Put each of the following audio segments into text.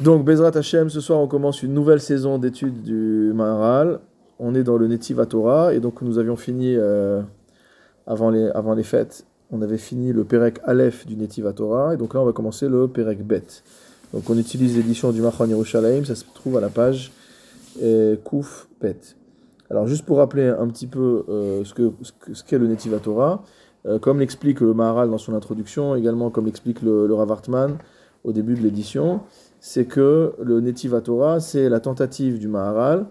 Donc, Bezrat Hashem, ce soir, on commence une nouvelle saison d'études du Maharal. On est dans le Netiv Torah, et donc nous avions fini, euh, avant, les, avant les fêtes, on avait fini le Perek Aleph du Netiv Torah, et donc là, on va commencer le Perek Bet. Donc, on utilise l'édition du Machon Yerushalayim, ça se trouve à la page euh, Kouf Bet. Alors, juste pour rappeler un petit peu euh, ce qu'est ce qu'est le Netiv Torah, comme l'explique le Maharal dans son introduction, également comme l'explique le, le Rav Hartman au début de l'édition, c'est que le Netiva Torah, c'est la tentative du Maharal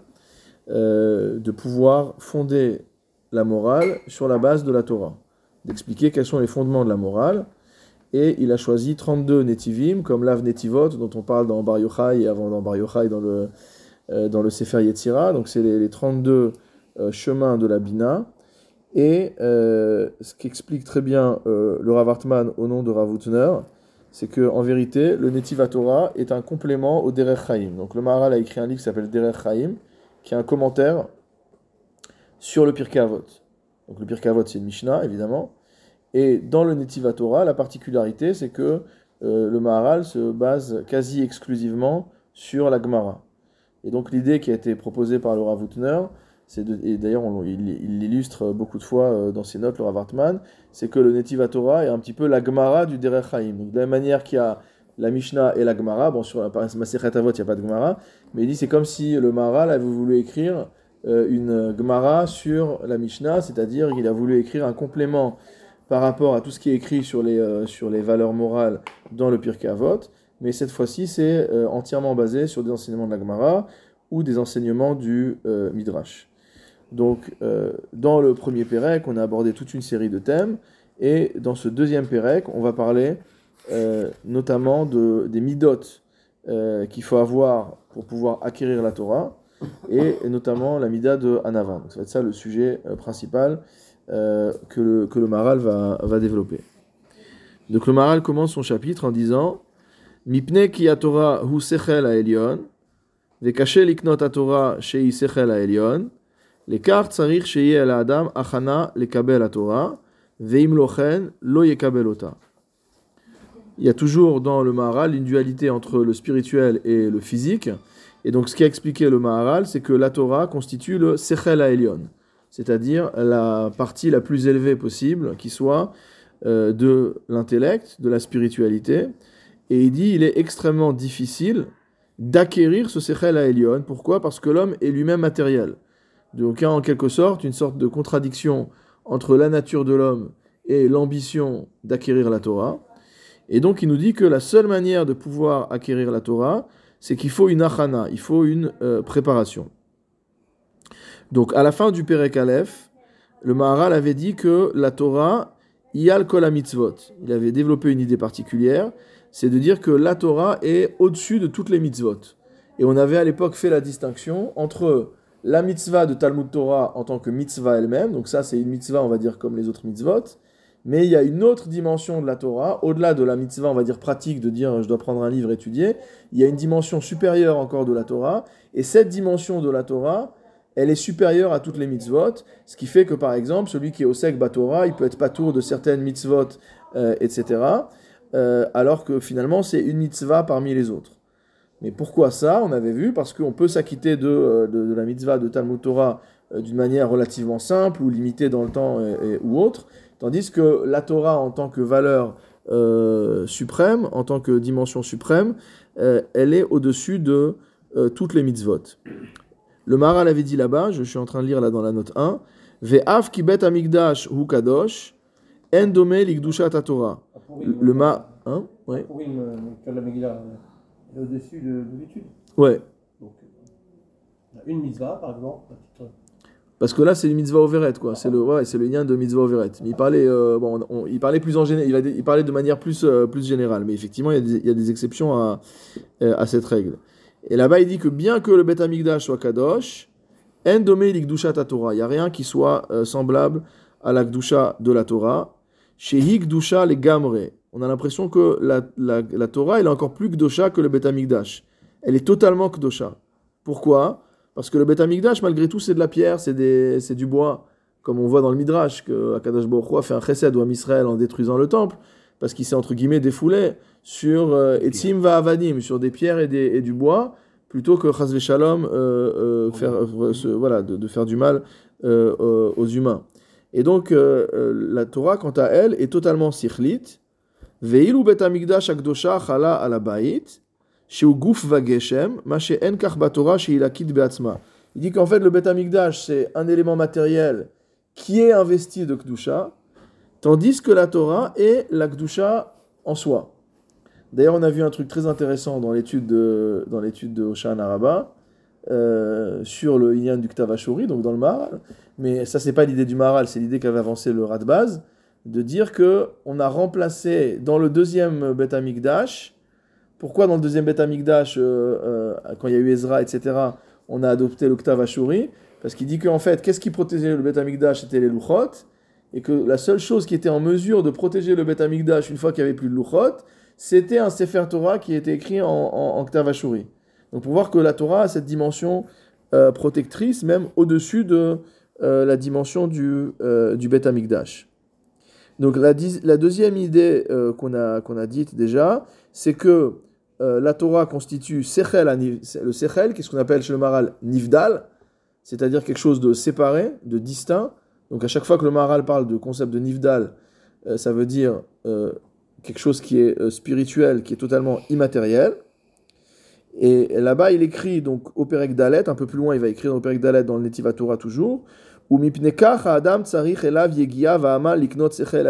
euh, de pouvoir fonder la morale sur la base de la Torah, d'expliquer quels sont les fondements de la morale. Et il a choisi 32 Netivim, comme l'Av Netivot, dont on parle dans Bar Yochai et avant dans Bar Yochai dans le, euh, dans le Sefer Yetzira. Donc c'est les, les 32 euh, chemins de la Bina. Et ce qu'explique très bien le Rav Hartman au nom de Rav Utner, c'est que en vérité, le Netiva Torah est un complément au Derech Chaim. Donc le Maharal a écrit un livre qui s'appelle Derech Chaim, qui est un commentaire sur le Pirkei Avot. Donc le Pirkei Avot, c'est une Mishnah, évidemment. Et dans le Netiva Torah, la particularité, c'est que euh, le Maharal se base quasi exclusivement sur la Gemara. Et donc l'idée qui a été proposée par le Rav Utner, c'est et d'ailleurs il il l'illustre beaucoup de fois euh, dans ses notes, le Rav Hartman, c'est que le Netiva Torah est un petit peu la Gemara du Derech Chaim. De la même manière qu'il y a la Mishnah et la Gemara, bon sur la Masechet Avot il n'y a pas de Gemara, mais il dit c'est comme si le Maharal avait voulu écrire euh, une Gemara sur la Mishnah, c'est-à-dire qu'il a voulu écrire un complément par rapport à tout ce qui est écrit sur les, euh, valeurs morales dans le Pirkei Avot, mais cette fois-ci c'est entièrement basé sur des enseignements de la Gemara ou des enseignements du Midrash. Donc, euh, dans le premier Pérec, on a abordé toute une série de thèmes, et dans ce deuxième Pérec, on va parler euh, notamment de, des midot euh, qu'il faut avoir pour pouvoir acquérir la Torah, et, notamment la mida de Hanavan. Donc, ça va être ça le sujet principal que, le, Maral va, développer. Donc, le Maral commence son chapitre en disant Mipne ki Torah hu sechel ha'elyon, vekashe liknot Torah shei sechel ha'elyon, El adam achana Torah veim lochen lo yekabel ota. Il y a toujours dans le Maharal une dualité entre le spirituel et le physique. Et donc ce qu'a expliqué le Maharal, c'est que la Torah constitue le Sechel Elion, c'est-à-dire la partie la plus élevée possible qui soit euh, de l'intellect, de la spiritualité. Et il dit il est extrêmement difficile d'acquérir ce Sechel Elion. Pourquoi? Parce que l'homme est lui-même matériel. Donc il y a en quelque sorte une sorte de contradiction entre la nature de l'homme et l'ambition d'acquérir la Torah. Et donc il nous dit que la seule manière de pouvoir acquérir la Torah, c'est qu'il faut une achana, il faut une euh, préparation. Donc à la fin du Perek Aleph, le Maharal avait dit que la Torah, yal kol mitzvot. Il avait développé une idée particulière, c'est de dire que la Torah est au-dessus de toutes les mitzvot. Et on avait à l'époque fait la distinction entre la mitzvah de Talmud Torah en tant que mitzvah elle-même, donc ça c'est une mitzvah on va dire comme les autres mitzvot, mais il y a une autre dimension de la Torah, au-delà de la mitzvah on va dire pratique de dire je dois prendre un livre étudier, il y a une dimension supérieure encore de la Torah, et cette dimension de la Torah, elle est supérieure à toutes les mitzvot, ce qui fait que par exemple celui qui est au sec Torah, il peut être patour de certaines mitzvot, euh, etc., euh, alors que finalement c'est une mitzvah parmi les autres. Mais pourquoi ça On avait vu? Parce qu'on peut s'acquitter de, euh, de, de la mitzvah de Talmud Torah euh, d'une manière relativement simple ou limitée dans le temps et- et- ou autre, tandis que la Torah en tant que valeur euh, suprême, en tant que dimension suprême, euh, elle est au-dessus de euh, toutes les mitzvot. Le Maharal avait dit là-bas, je suis en train de lire là dans la note 1, Ve'af kibet amigdash hu kadosh, en dome likdushat Torah. Ah, Le ma... Hein? Ouais. Au-dessus de, de l'étude. Ouais. Donc, euh, une mitzvah, par exemple, Parce que là, c'est le mitzvah overet, quoi. C'est le, ouais, c'est le lien de mitzvah overet. Mais il parlait, euh, bon, on- il parlait plus en général, il, parlait de manière plus, euh, plus générale. Mais effectivement, il y a des, il y a des exceptions à, à cette règle. Et là-bas, il dit que bien que le Beth Amikdash soit kadosh, en Torah. Il n'y a rien qui soit euh, semblable à la kdusha de la Torah. Chez Hikdusha les gamre. On a l'impression que la, la, la Torah, elle est encore plus kdosha que le Beth Amikdash. Elle est totalement kdosha. Pourquoi? Parce que le Beth Amikdash, malgré tout, c'est de la pierre, c'est des- c'est du bois. Comme on voit dans le Midrash, que Akadosh Baruch a fait un chesed ou un Israël en détruisant le temple. parce qu'il s'est entre guillemets défoulé sur euh, Etzim va Avadim, sur des pierres et, des, et du bois, plutôt que Chazve Shalom, euh, euh, faire, euh, se- voilà, de, de faire du mal aux humains. Et donc, la Torah, quant à elle, est totalement sikhlit. Vageshem, ma she'en kach batorah she'ilakit be'atzma. Il dit qu'en fait, le bet amigdash, c'est un élément matériel qui est investi de Kdusha, tandis que la Torah est la Kdusha en soi. D'ailleurs, on a vu un truc très intéressant dans l'étude de, dans l'étude de Oshan Araba euh, sur le Inyan du Ktav Ashuri, donc dans le Maharal. Mais ça, c'est pas l'idée du Maharal, c'est l'idée qu'avait avancé le Radbaz, de dire que on a remplacé dans le deuxième Bet Amikdash, pourquoi dans le deuxième Bet Amikdash, euh, euh, quand il y a eu Ezra, etc., on a adopté le Ktav Ashuri? Parce qu'il dit qu'en fait, qu'est-ce qui protégeait le Bet Amikdash? C'était les Luchot, et que la seule chose qui était en mesure de protéger le Bet Amikdash une fois qu'il n'y avait plus de Luchot, c'était un Sefer Torah qui était écrit en, en, en. Donc pour voir que la Torah a cette dimension euh, protectrice, même au-dessus de euh, la dimension du, euh, du Bet Amikdash. Donc la, deuxième idée euh, qu'on a, a dite déjà, c'est que euh, la Torah constitue le Sechel, qui est ce qu'on appelle chez le Maral Nivdal, c'est-à-dire quelque chose de séparé, de distinct. Donc à chaque fois que le Maral parle de concept de Nivdal, euh, ça veut dire quelque chose qui est spirituel, qui est totalement immatériel. Et là-bas, il écrit donc au Perek Dalet, un peu plus loin, il va écrire le Perek Dalet dans le Netiva Torah toujours, adam tsarich elav yegia va'amal liknot sechel.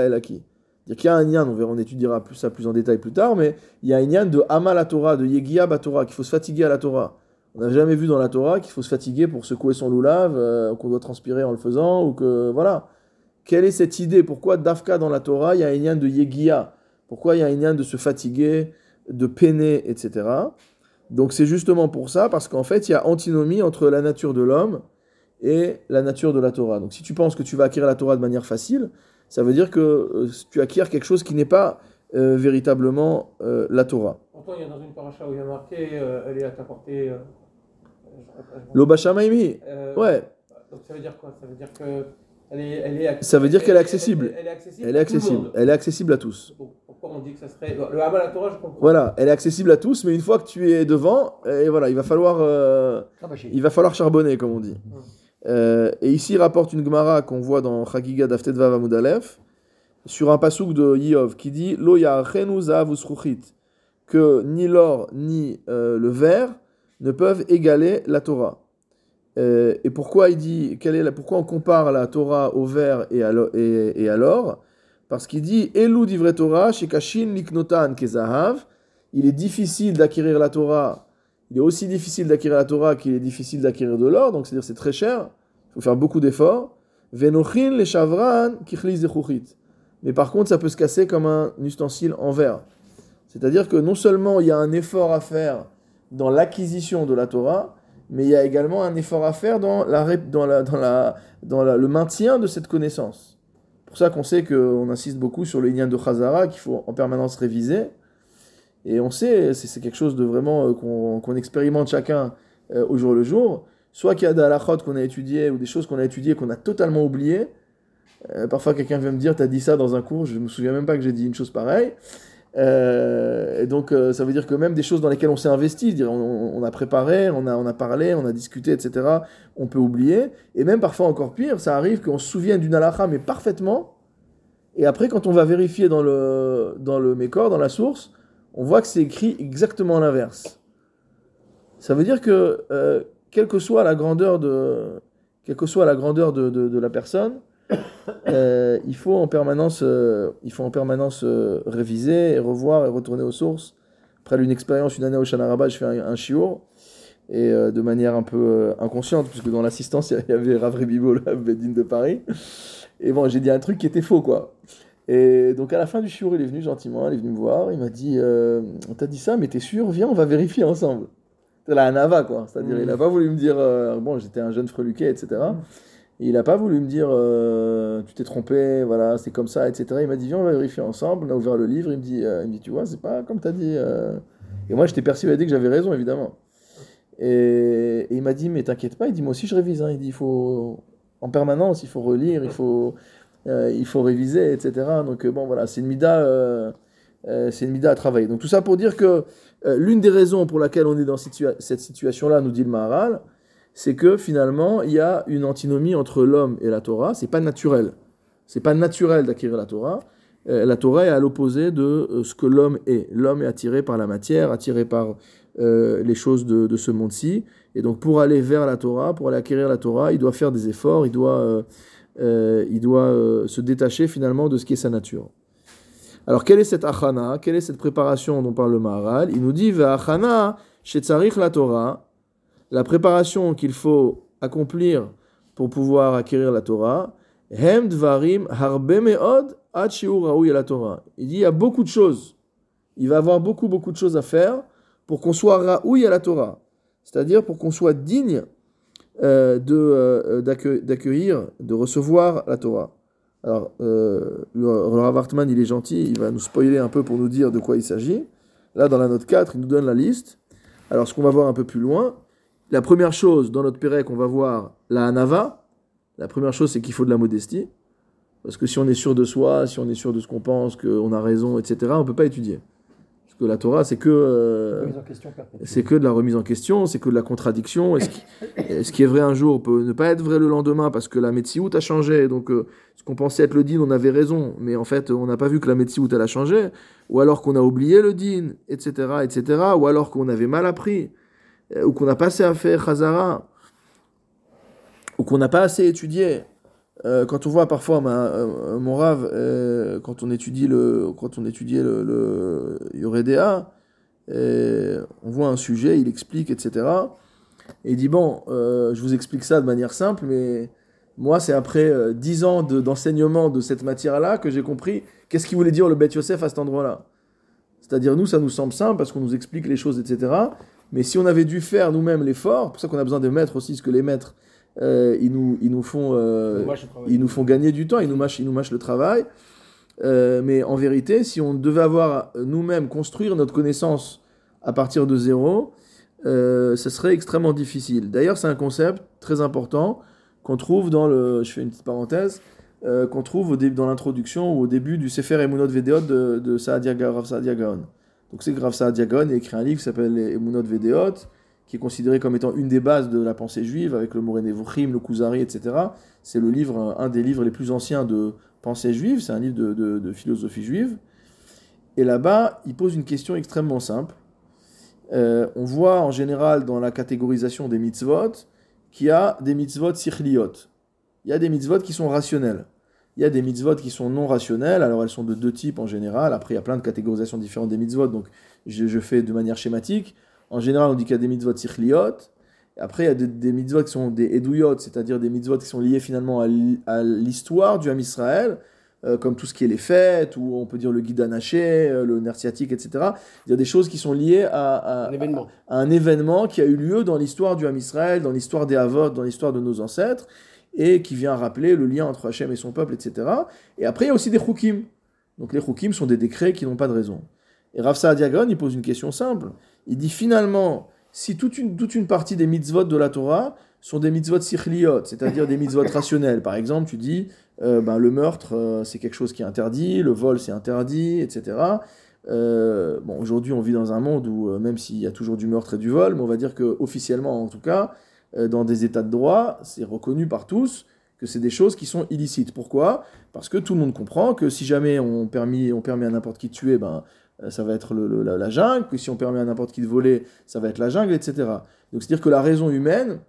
C'est-à-dire qu'il y a un lien, on verra, on étudiera plus ça plus en détail plus tard, mais il y a un lien de amal à Torah, de yegia Torah, qu'il faut se fatiguer à la Torah. On n'a jamais vu dans la Torah qu'il faut se fatiguer pour secouer son loulav, euh, qu'on doit transpirer en le faisant, ou que voilà. Quelle est cette idée? Pourquoi Dafka dans la Torah, il y a un lien de yegia Pourquoi il y a un lien de se fatiguer, de peiner, etc. Donc c'est justement pour ça, parce qu'en fait, il y a antinomie entre la nature de l'homme et la nature de la Torah. Donc si tu penses que tu vas acquérir la Torah de manière facile, ça veut dire que euh, tu acquiers quelque chose qui n'est pas euh, véritablement euh, la Torah. Pourtant, il y a dans une paracha où il y a marqué euh, elle est à ta portée. euh, L'Obashamaimi, euh, ouais, Donc ça veut dire quoi? Ça veut dire que elle est, elle est Ça veut dire qu'elle est accessible. Elle, elle est accessible. elle est accessible. Elle est accessible à tous. Donc, Pourquoi on dit que ça serait le Hamal à Torah Je comprends. Voilà, elle est accessible à tous, mais une fois que tu es devant, et voilà, il va falloir, euh, il va falloir charbonner, comme on dit. Euh, et ici, il rapporte une Gemara qu'on voit dans Chagiga Aleph, sur un pasouk de Yov qui dit Lo que ni l'or ni euh, le verre ne peuvent égaler la Torah. Euh, et pourquoi il dit quelle est la, pourquoi on compare la Torah au verre et à l'or, et, et Parce qu'il dit Elu divre Torah shekashin liknotan kezahav. Il est difficile d'acquérir la Torah. Il est aussi difficile d'acquérir la Torah qu'il est difficile d'acquérir de l'or. Donc c'est-à-dire c'est très cher. Il faut faire beaucoup d'efforts. Mais par contre, ça peut se casser comme un ustensile en verre. C'est-à-dire que non seulement il y a un effort à faire dans l'acquisition de la Torah, mais il y a également un effort à faire dans, la, dans, le maintien de cette connaissance. C'est pour ça qu'on sait qu'on insiste beaucoup sur le lien de Chazara, qu'il faut en permanence réviser. Et on sait, c'est quelque chose de vraiment euh, qu'on expérimente chacun euh, au jour le jour. Soit qu'il y a des halachot qu'on a étudiées ou des choses qu'on a étudiées qu'on a totalement oubliées. Euh, parfois, quelqu'un vient me dire T'as dit ça dans un cours, je me souviens même pas que j'ai dit une chose pareille. Euh, et donc, ça veut dire que même des choses dans lesquelles on s'est investi, on, a préparé, on a, on a parlé, on a discuté, etc., on peut oublier. Et même parfois, encore pire, ça arrive qu'on se souvienne d'une halakha, mais parfaitement. Et après, quand on va vérifier dans le, dans le Mécor, dans la source, on voit que c'est écrit exactement l'inverse. Ça veut dire que, euh, quelle que soit la grandeur de, quelle que soit la grandeur de, de, la personne, euh, il faut en permanence, euh, il faut en permanence réviser et revoir et retourner aux sources. Après une expérience, une année au Shanaraba, je fais un, un et de manière un peu inconsciente, puisque dans l'assistance il y avait Rav Bibo, la Bedine de Paris. Et bon, j'ai dit un truc qui était faux, quoi. Et donc à la fin du shiur, il est venu gentiment, il est venu me voir, il m'a dit, euh, on t'a dit ça, mais t'es sûr? Viens, on va vérifier ensemble. C'était la Hanava, quoi. C'est-à-dire, il n'a pas voulu me dire, euh, bon, j'étais un jeune freluquet, etc. Et il n'a pas voulu me dire, euh, tu t'es trompé, voilà, c'est comme ça, etc. Il m'a dit, viens, on va vérifier ensemble. On a ouvert le livre, il me dit, euh, il me dit tu vois, c'est pas comme tu as dit. Et moi, j'étais persuadé que j'avais raison, évidemment. Et, et il m'a dit, mais t'inquiète pas, il dit, moi aussi, je révise. hein. Il dit, il faut, en permanence, il faut relire, il faut. Euh, il faut réviser, etc. Donc bon, voilà, c'est une mida, c'est une mida à travailler. Donc tout ça pour dire que l'une des raisons pour laquelle on est dans cette situation-là, nous dit le Maharal, c'est que finalement, il y a une antinomie entre l'homme et la Torah. C'est pas naturel. C'est pas naturel d'acquérir la Torah. Euh, la Torah est à l'opposé de euh, ce que l'homme est. L'homme est attiré par la matière, attiré par euh, les choses de, ce monde-ci. Et donc, pour aller vers la Torah, pour aller acquérir la Torah, il doit faire des efforts, il doit, il doit se détacher finalement de ce qui est sa nature. Alors, quelle est cette achana? Quelle est cette préparation dont parle le Maharal? Il nous dit achana shetzarich la Torah, la préparation qu'il faut accomplir pour pouvoir acquérir la Torah. Hem dvarim harbe meod la Torah. Il dit il y a beaucoup de choses. Il va avoir beaucoup, beaucoup de choses à faire pour qu'on soit raoui à la Torah. C'est-à-dire pour qu'on soit digne euh, de, euh, d'accueillir, de recevoir la Torah. Alors, euh, le, il est gentil, il va nous spoiler un peu pour nous dire de quoi il s'agit. Là, dans la note 4, il nous donne la liste. Alors, ce qu'on va voir un peu plus loin, la première chose dans notre Pérec, on va voir la Hanava. La première chose, c'est qu'il faut de la modestie. Parce que si on est sûr de soi, si on est sûr de ce qu'on pense, qu'on a raison, etc., on ne peut pas étudier. Que la Torah, c'est que, euh, c'est que de la remise en question, c'est que de la contradiction. Et ce, qui, est vrai un jour peut ne pas être vrai le lendemain parce que la Metsiout a changé. Donc, euh, ce qu'on pensait être le din, on avait raison. Mais en fait, on n'a pas vu que la Metsiout, elle a changé. Ou alors qu'on a oublié le din, etc., etc. Ou alors qu'on avait mal appris. Euh, ou qu'on a pas assez à faire Chazara. Ou qu'on n'a pas assez étudié. Euh, quand on voit parfois euh, mon rave, euh, quand on étudie le, quand on étudiait le, le on voit un sujet, il explique, etc. Et il dit bon, je vous explique ça de manière simple, mais moi c'est après dix ans d'enseignement de, cette matière-là que j'ai compris qu'est-ce qu'il voulait dire le Beth Yosef à cet endroit-là. C'est-à-dire nous, ça nous semble simple parce qu'on nous explique les choses, etc. Mais si on avait dû faire nous-mêmes l'effort, pour ça qu'on a besoin de maîtres aussi, ce que les maîtres euh, ils, nous, ils, nous font, euh, ils nous font gagner du temps, ils nous mâchent, ils nous mâchent le travail. Euh, mais en vérité, si on devait avoir nous-mêmes construire notre connaissance à partir de zéro, ce serait extrêmement difficile. D'ailleurs, c'est un concept très important qu'on trouve dans le, je fais une petite parenthèse, qu'on trouve au dans l'introduction ou au début du Sefer Emunot Vedeot de, de Saadia, Gaon. Donc c'est Rav Saadia Gaon a écrit un livre qui s'appelle Emunot Vedeot, qui est considéré comme étant une des bases de la pensée juive, avec le Morenevuchim, le Kuzari, etc. C'est le livre, un des livres les plus anciens de pensée juive, c'est un livre de, philosophie juive. Et là-bas, il pose une question extrêmement simple. Euh, on voit en général dans la catégorisation des mitzvot qu'il y a des mitzvot sichliot. Il y a des mitzvot qui sont rationnels. Il y a des mitzvot qui sont non rationnels. Alors elles sont de deux types en général. Après, il y a plein de catégorisations différentes des mitzvot. Donc je fais de manière schématique. En général, on dit qu'il y a des mitzvot sichliot. Après, il y a des, mitzvot qui sont des eduyot, c'est-à-dire des mitzvot qui sont liés finalement à l'histoire du Ham Israël, euh, comme tout ce qui est les fêtes, ou on peut dire le guide anaché, euh, le nerf etc. Il y a des choses qui sont liées à, un, événement. qui a eu lieu dans l'histoire du Ham Israël, dans l'histoire des Havot, dans l'histoire de nos ancêtres, et qui vient rappeler le lien entre Hachem et son peuple, etc. Et après, il y a aussi des chukim. Donc les chukim sont des décrets qui n'ont pas de raison. Et Rav Saadiagon, il pose une question simple. Il dit finalement, si toute une, toute une partie des mitzvot de la Torah sont des mitzvot sichliot, c'est-à-dire des mitzvot rationnels. Par exemple, tu dis, euh, ben, le meurtre, euh, c'est quelque chose qui est interdit, le vol, c'est interdit, etc. Euh, bon, aujourd'hui, on vit dans un monde où, même s'il y a toujours du meurtre et du vol, mais on va dire que officiellement, en tout cas, dans des états de droit, c'est reconnu par tous que c'est des choses qui sont illicites. Pourquoi? Parce que tout le monde comprend que si jamais on permet, on permet à n'importe qui de tuer, ben, ça va être la, jungle, que si on permet à n'importe qui de voler, ça va être la jungle, etc. Donc c'est-à-dire que la raison humaine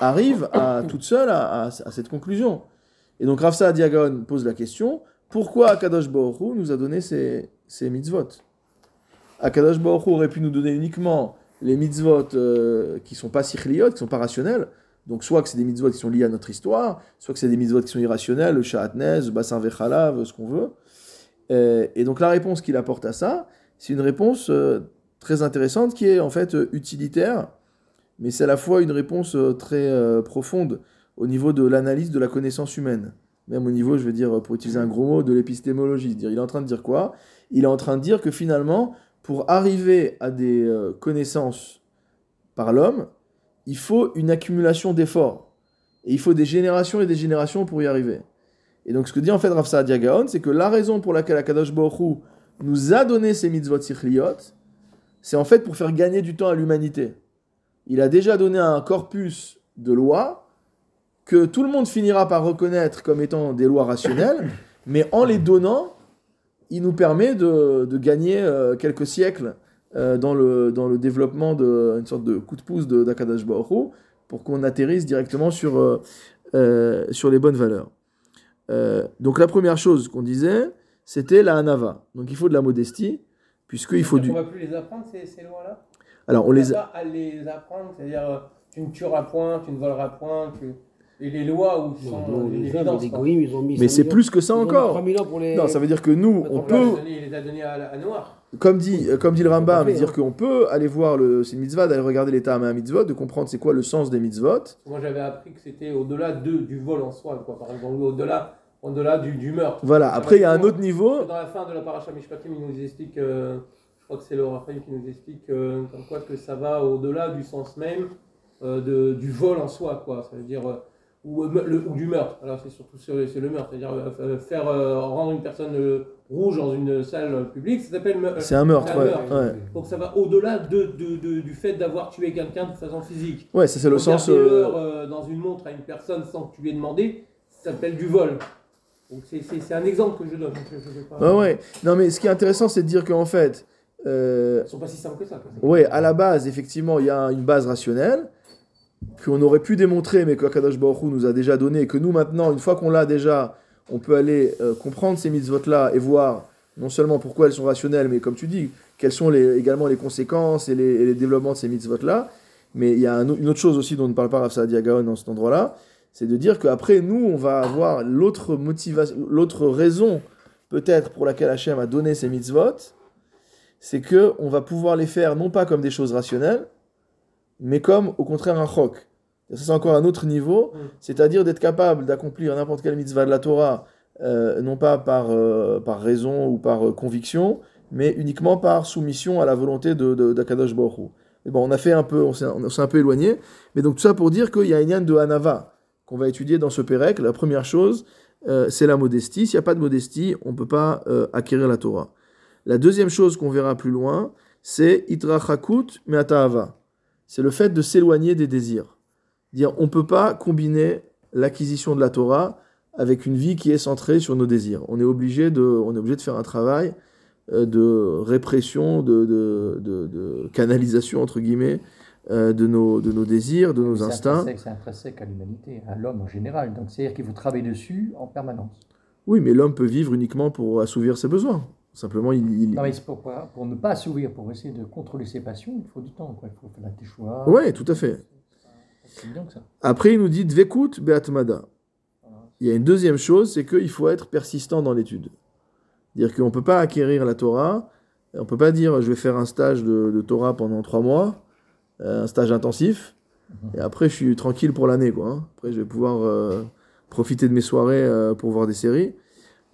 arrive toute seule à, cette conclusion. Et donc Rafsa Diagon pose la question, pourquoi Akadosh Baruch nous a donné ces, ces mitzvot? Akadosh Baruch aurait pu nous donner uniquement les mitzvot euh, qui sont pas sichliot, qui sont pas rationnels, donc soit que c'est des mitzvot qui sont liés à notre histoire, soit que c'est des mitzvot qui sont irrationnels, le shahatnez, le bassin vechalav, ce qu'on veut. Euh, et donc la réponse qu'il apporte à ça, c'est une réponse euh, très intéressante qui est en fait euh, utilitaire, mais c'est à la fois une réponse très profonde au niveau de l'analyse de la connaissance humaine. Même au niveau, je veux dire, pour utiliser un gros mot, de l'épistémologie. Il est en train de dire quoi? Il est en train de dire que finalement, pour arriver à des connaissances par l'homme, il faut une accumulation d'efforts. Et il faut des générations et des générations pour y arriver. Et donc ce que dit en fait Rav Saadia Gaon, c'est que la raison pour laquelle Akadosh Baruch nous a donné ces mitzvot sichliot, c'est en fait pour faire gagner du temps à l'humanité. Il a déjà donné un corpus de lois que tout le monde finira par reconnaître comme étant des lois rationnelles, mais en les donnant, il nous permet de, de gagner euh, quelques siècles euh, dans, le, dans le développement d'une sorte de coup de pouce d'Akadash Baruch pour qu'on atterrisse directement sur, euh, sur les bonnes valeurs. Euh, donc la première chose qu'on disait, c'était la hanava. Donc il faut de la modestie, puisqu'il faut On du... ne va plus les apprendre, ces, ces lois-là? Alors on On les... pas à les apprendre, c'est-à-dire euh, tu ne tueras point, tu ne voleras point, tu... et les lois où sont Non, les hommes, les goïms, ils ont mis Mais 100 c'est 000 plus que ça encore. 3000 ans pour les... Non, ça veut dire que nous, on peut, les a donnés- il les a donnés à, à Noir. comme dit, euh, comme dit le Rambam, dire hein. qu'on peut aller voir le, c'est une mitzvah, d'aller regarder l'état à mitzvot, de comprendre c'est quoi le sens des mitzvot. Moi j'avais appris que c'était au-delà de, du vol en soi, quoi. par exemple, au-delà au-delà du, du meurtre. Voilà, après il y a un autre niveau. Dans la fin de la paracha Mishpatim, il nous explique, euh, je crois que c'est le Raphaël qui nous explique euh, comme quoi que ça va au-delà du sens même euh, de, du vol en soi, quoi. Ça veut dire. Euh, ou, le- ou du meurtre. Alors c'est surtout sur- c'est le meurtre, c'est-à-dire euh, faire euh, rendre une personne rouge dans une salle publique, ça s'appelle C'est un meurtre, ouais. meurtre. Ouais, Donc ça va au-delà de, de- de- du fait d'avoir tué quelqu'un de façon physique. Ouais, ça c'est le sens. Euh, dans une montre à une personne sans que tu lui aies demandé, ça s'appelle du vol. Donc c'est- un exemple que je donne. Je- je vais pas- Ouais, ouais. Non, mais ce qui est intéressant, c'est de dire qu'en fait, euh, Ils sont pas si simples que ça. ouais, à la base, effectivement, il y a une base rationnelle qu'on aurait pu démontrer, mais que Akadosh Baruch nous a déjà donné, et que nous maintenant, une fois qu'on l'a déjà, on peut aller euh, comprendre ces mitzvot-là et voir non seulement pourquoi elles sont rationnelles, mais comme tu dis, quelles sont également les conséquences et les, développements de ces mitzvot-là. Mais il y a une autre chose aussi dont ne parle pas Rav Saadia Gaon dans cet endroit-là, c'est de dire qu'après, nous, on va avoir l'autre motivation, l'autre raison, peut-être, pour laquelle Hachem a donné ces mitzvot, c'est que on va pouvoir les faire non pas comme des choses rationnelles, mais comme au contraire un chok. C'est encore un autre niveau, Mm. c'est-à-dire d'être capable d'accomplir n'importe quelle mitzvah de la Torah, euh, non pas par, euh, par raison ou par euh, conviction, mais uniquement par soumission à la volonté de, de, d'Akadosh Baruch. Mais bon, on a fait un peu, on s'est, un peu éloigné, mais donc tout ça pour dire qu'il y a une yann de Hanava qu'on va étudier dans ce Pérec. La première chose, c'est la modestie. S'il n'y a pas de modestie, on ne peut pas acquérir la Torah. La deuxième chose qu'on verra plus loin, c'est Itrachakut Me'atahava. C'est le fait de s'éloigner des désirs. Dire, on ne peut pas combiner l'acquisition de la Torah avec une vie qui est centrée sur nos désirs. On est obligé de, on est obligé de faire un travail euh, de répression, de, de, de- de canalisation, entre guillemets, euh, de, nos, de nos désirs, de nos C'est instincts. C'est intrinsèque à l'humanité, à l'homme en général. Donc c'est-à-dire qu'il faut travailler dessus en permanence. Oui, mais l'homme peut vivre uniquement pour assouvir ses besoins. Simplement, il... il- Non, mais c'est pour, pour ne pas assouvir, pour essayer de contrôler ses passions, il faut du temps. Quoi. Il faut faire tes choix. Ouais, tout à fait. C'est bien que ça. Après, il nous dit Dvekut Beatmada. Voilà. Il y a une deuxième chose, c'est qu'il faut être persistant dans l'étude. Dire qu'on ne peut pas acquérir la Torah, on ne peut pas dire je vais faire un stage de, de Torah pendant trois mois, euh, un stage intensif, et après je suis tranquille pour l'année. quoi. hein. Après je vais pouvoir euh, profiter de mes soirées euh, pour voir des séries.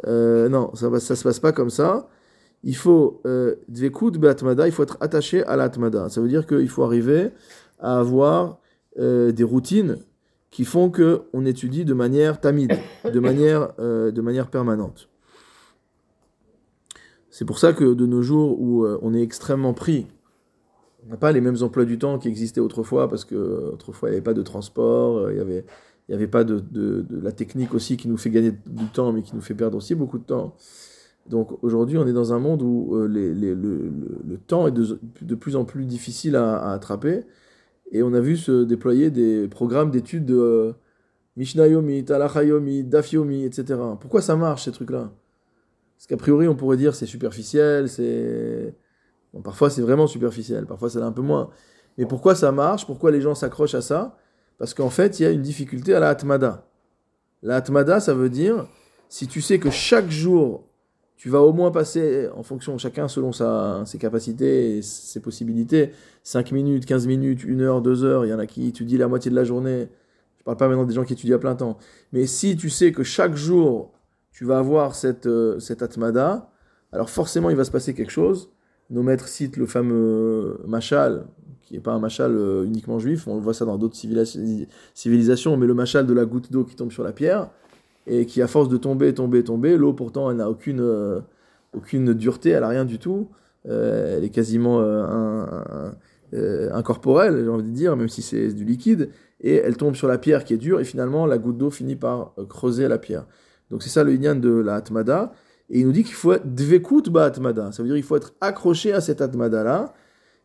Euh, non, ça ne se passe pas comme ça. Il faut euh, il faut être attaché à l'Atmada. Ça veut dire qu'il faut arriver à avoir euh, des routines qui font que on étudie de manière tamide, de manière, euh, permanente. C'est pour ça que de nos jours où on est extrêmement pris, on n'a pas les mêmes emplois du temps qui existaient autrefois parce que autrefois il n'y avait pas de transport, il y avait il n'y avait pas de, la technique aussi qui nous fait gagner du temps mais qui nous fait perdre aussi beaucoup de temps. Donc aujourd'hui on est dans un monde où euh, le, temps est de, plus en plus difficile à, attraper et on a vu se déployer des programmes d'études de euh, Mishnah Yomi, Talacha Yomi, Daf Yomi, etc. Pourquoi ça marche ces trucs-là? Parce qu'a priori on pourrait dire c'est superficiel, c'est... Parfois c'est vraiment superficiel, parfois ça l'est un peu moins. Mais pourquoi ça marche? Pourquoi les gens s'accrochent à ça? Parce qu'en fait il y a une difficulté à la Atmada. La Atmada ça veut dire si tu sais que chaque jour tu vas au moins passer, en fonction, chacun selon sa, ses capacités et ses possibilités, 5 minutes, 15 minutes, 1 heure, 2 heures, il y en a qui étudient la moitié de la journée. Je parle pas maintenant des gens qui étudient à plein temps. Mais si tu sais que chaque jour, tu vas avoir cette, euh, cette atmada, alors forcément, il va se passer quelque chose. Nos maîtres citent le fameux machal, qui n'est pas un machal euh, uniquement juif, on voit ça dans d'autres civilisa- civilisations, mais le machal de la goutte d'eau qui tombe sur la pierre. et qui, à force de tomber, tomber, tomber, l'eau pourtant, elle n'a aucune, euh, aucune dureté, elle n'a rien du tout. Euh, elle est quasiment incorporelle, j'ai envie de dire, même si c'est du liquide, et elle tombe sur la pierre qui est dure, et finalement, la goutte d'eau finit par creuser la pierre. Donc c'est ça le inyan de la Atmada. Et il nous dit qu'il faut être dvekut ba Atmada. Ça veut dire qu'il faut être accroché à cette Atmada-là.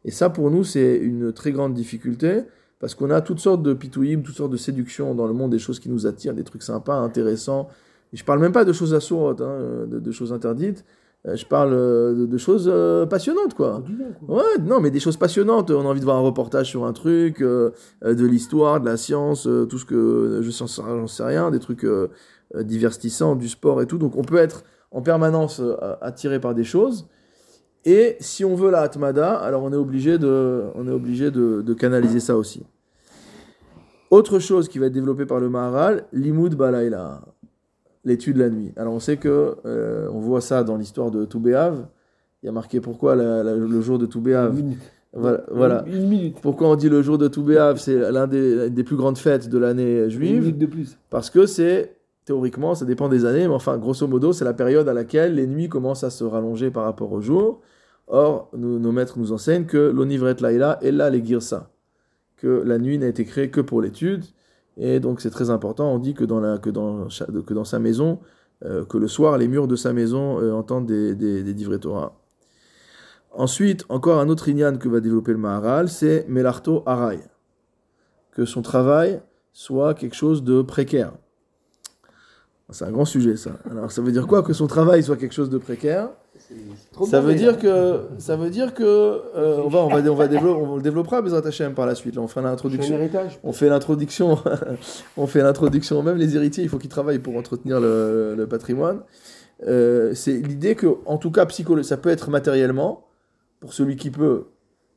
Et ça, pour nous, c'est une très grande difficulté. Parce qu'on a toutes sortes de pitouïm, toutes sortes de séductions dans le monde, des choses qui nous attirent, des trucs sympas, intéressants. Et je parle même pas de choses assourdes, hein, de, de choses interdites. Euh, Je parle euh, de, de choses euh, passionnantes, quoi. Ouais, non, mais des choses passionnantes. On a envie de voir un reportage sur un truc, euh, euh, de l'histoire, de la science, euh, tout ce que je sais, j'en sais rien, des trucs euh, euh, divertissants, du sport et tout. Donc on peut être en permanence euh, attiré par des choses. Et si on veut la Atmada, alors on est obligé de, on est obligé de, de canaliser ça aussi. Autre chose qui va être développée par le Maharal, l'imoud balayla, l'étude la nuit. Alors on sait que, euh, on voit ça dans l'histoire de Toubéav. Il y a marqué pourquoi la- la- le jour de Une Toubéav. minute. Voilà, voilà. Une, une minute. Pourquoi on dit le jour de Toubéav, c'est l'un des, des plus grandes fêtes de l'année Une juive minute de plus. Parce que c'est, théoriquement, ça dépend des années, mais enfin, grosso modo, c'est la période à laquelle les nuits commencent à se rallonger par rapport au jour. Or, nos maîtres nous enseignent que l'onivret laïla est là les girsa, que la nuit n'a été créée que pour l'étude, et donc c'est très important. On dit que dans, sa maison, euh, que le soir, les murs de sa maison euh, entendent des, des. Ensuite, encore un autre inyan que va développer le Maharal, c'est Melarto Arai, que son travail soit quelque chose de précaire. C'est un grand sujet ça. Alors ça veut dire quoi que son travail soit quelque chose de précaire? Ça veut dire que ça veut dire que euh, on va on va on va développer on le développera Bezrat Hashem par la suite. Là, on un l'introduction. On fait l'introduction. on fait l'introduction. Même les héritiers, il faut qu'ils travaillent pour entretenir le, le patrimoine. Euh, c'est l'idée que, en tout cas, ça peut être matériellement pour celui qui peut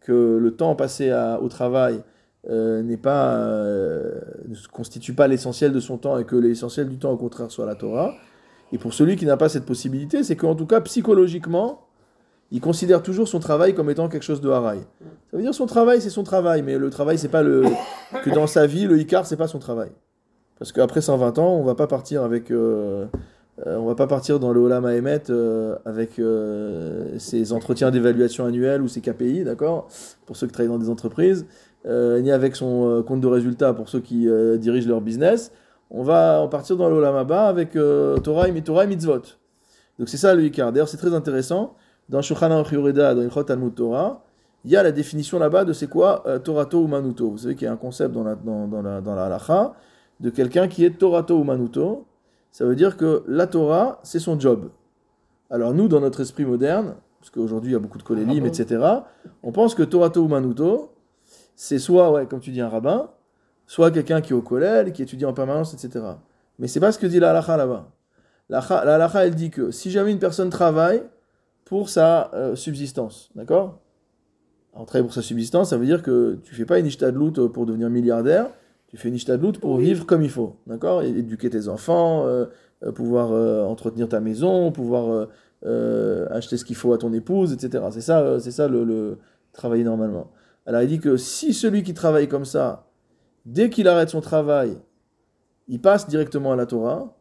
que le temps passé à- au travail euh, n'est pas euh, ne constitue pas l'essentiel de son temps et que l'essentiel du temps au contraire soit la Torah. Et pour celui qui n'a pas cette possibilité, c'est qu'en tout cas psychologiquement, il considère toujours son travail comme étant quelque chose de haraï. Ça veut dire son travail, c'est son travail, mais le travail, c'est pas le que dans sa vie, le Icar, c'est pas son travail. Parce qu'après 120 ans, on va pas partir avec, euh, on va pas partir dans le Olam Haemet avec ses entretiens d'évaluation annuels ou ses KPI, d'accord, pour ceux qui travaillent dans des entreprises, ni avec son euh, compte de résultat pour ceux qui euh, dirigent leur business. On va en partir dans le Olam Haba avec euh, Torah, et, Torah et Mitzvot. Donc c'est ça le Icar. D'ailleurs, c'est très intéressant. Dans Shulchan Aruch Yoreda, dans Ilchot Talmud Torah, il y a la définition là-bas de c'est quoi euh, Torato ou Manuto. Vous savez qu'il y a un concept dans la, dans, dans la, dans la halacha de quelqu'un qui est Torato ou Manuto. Ça veut dire que la Torah, c'est son job. Alors nous, dans notre esprit moderne, parce qu'aujourd'hui il y a beaucoup de kolélim, rabbin. etc., on pense que Torato ou Manuto, c'est soit, ouais, comme tu dis, un rabbin, soit quelqu'un qui est au collège, qui étudie en permanence, etc. Mais c'est pas ce que dit la halacha là-bas. La ha- la halacha, elle dit que si jamais une personne travaille pour sa euh, subsistance, d'accord? Alors, travailler pour sa subsistance, ça veut dire que tu fais pas une ishtadlout pour devenir milliardaire, tu fais une ishtadlout pour vivre comme il faut, d'accord? Éduquer tes enfants, euh, euh, pouvoir euh, entretenir ta maison, pouvoir acheter ce qu'il faut à ton épouse, etc. C'est ça, c'est ça le, le travailler normalement. Alors il dit que si celui qui travaille comme ça, dès qu'il arrête son travail, il passe directement à la Torah,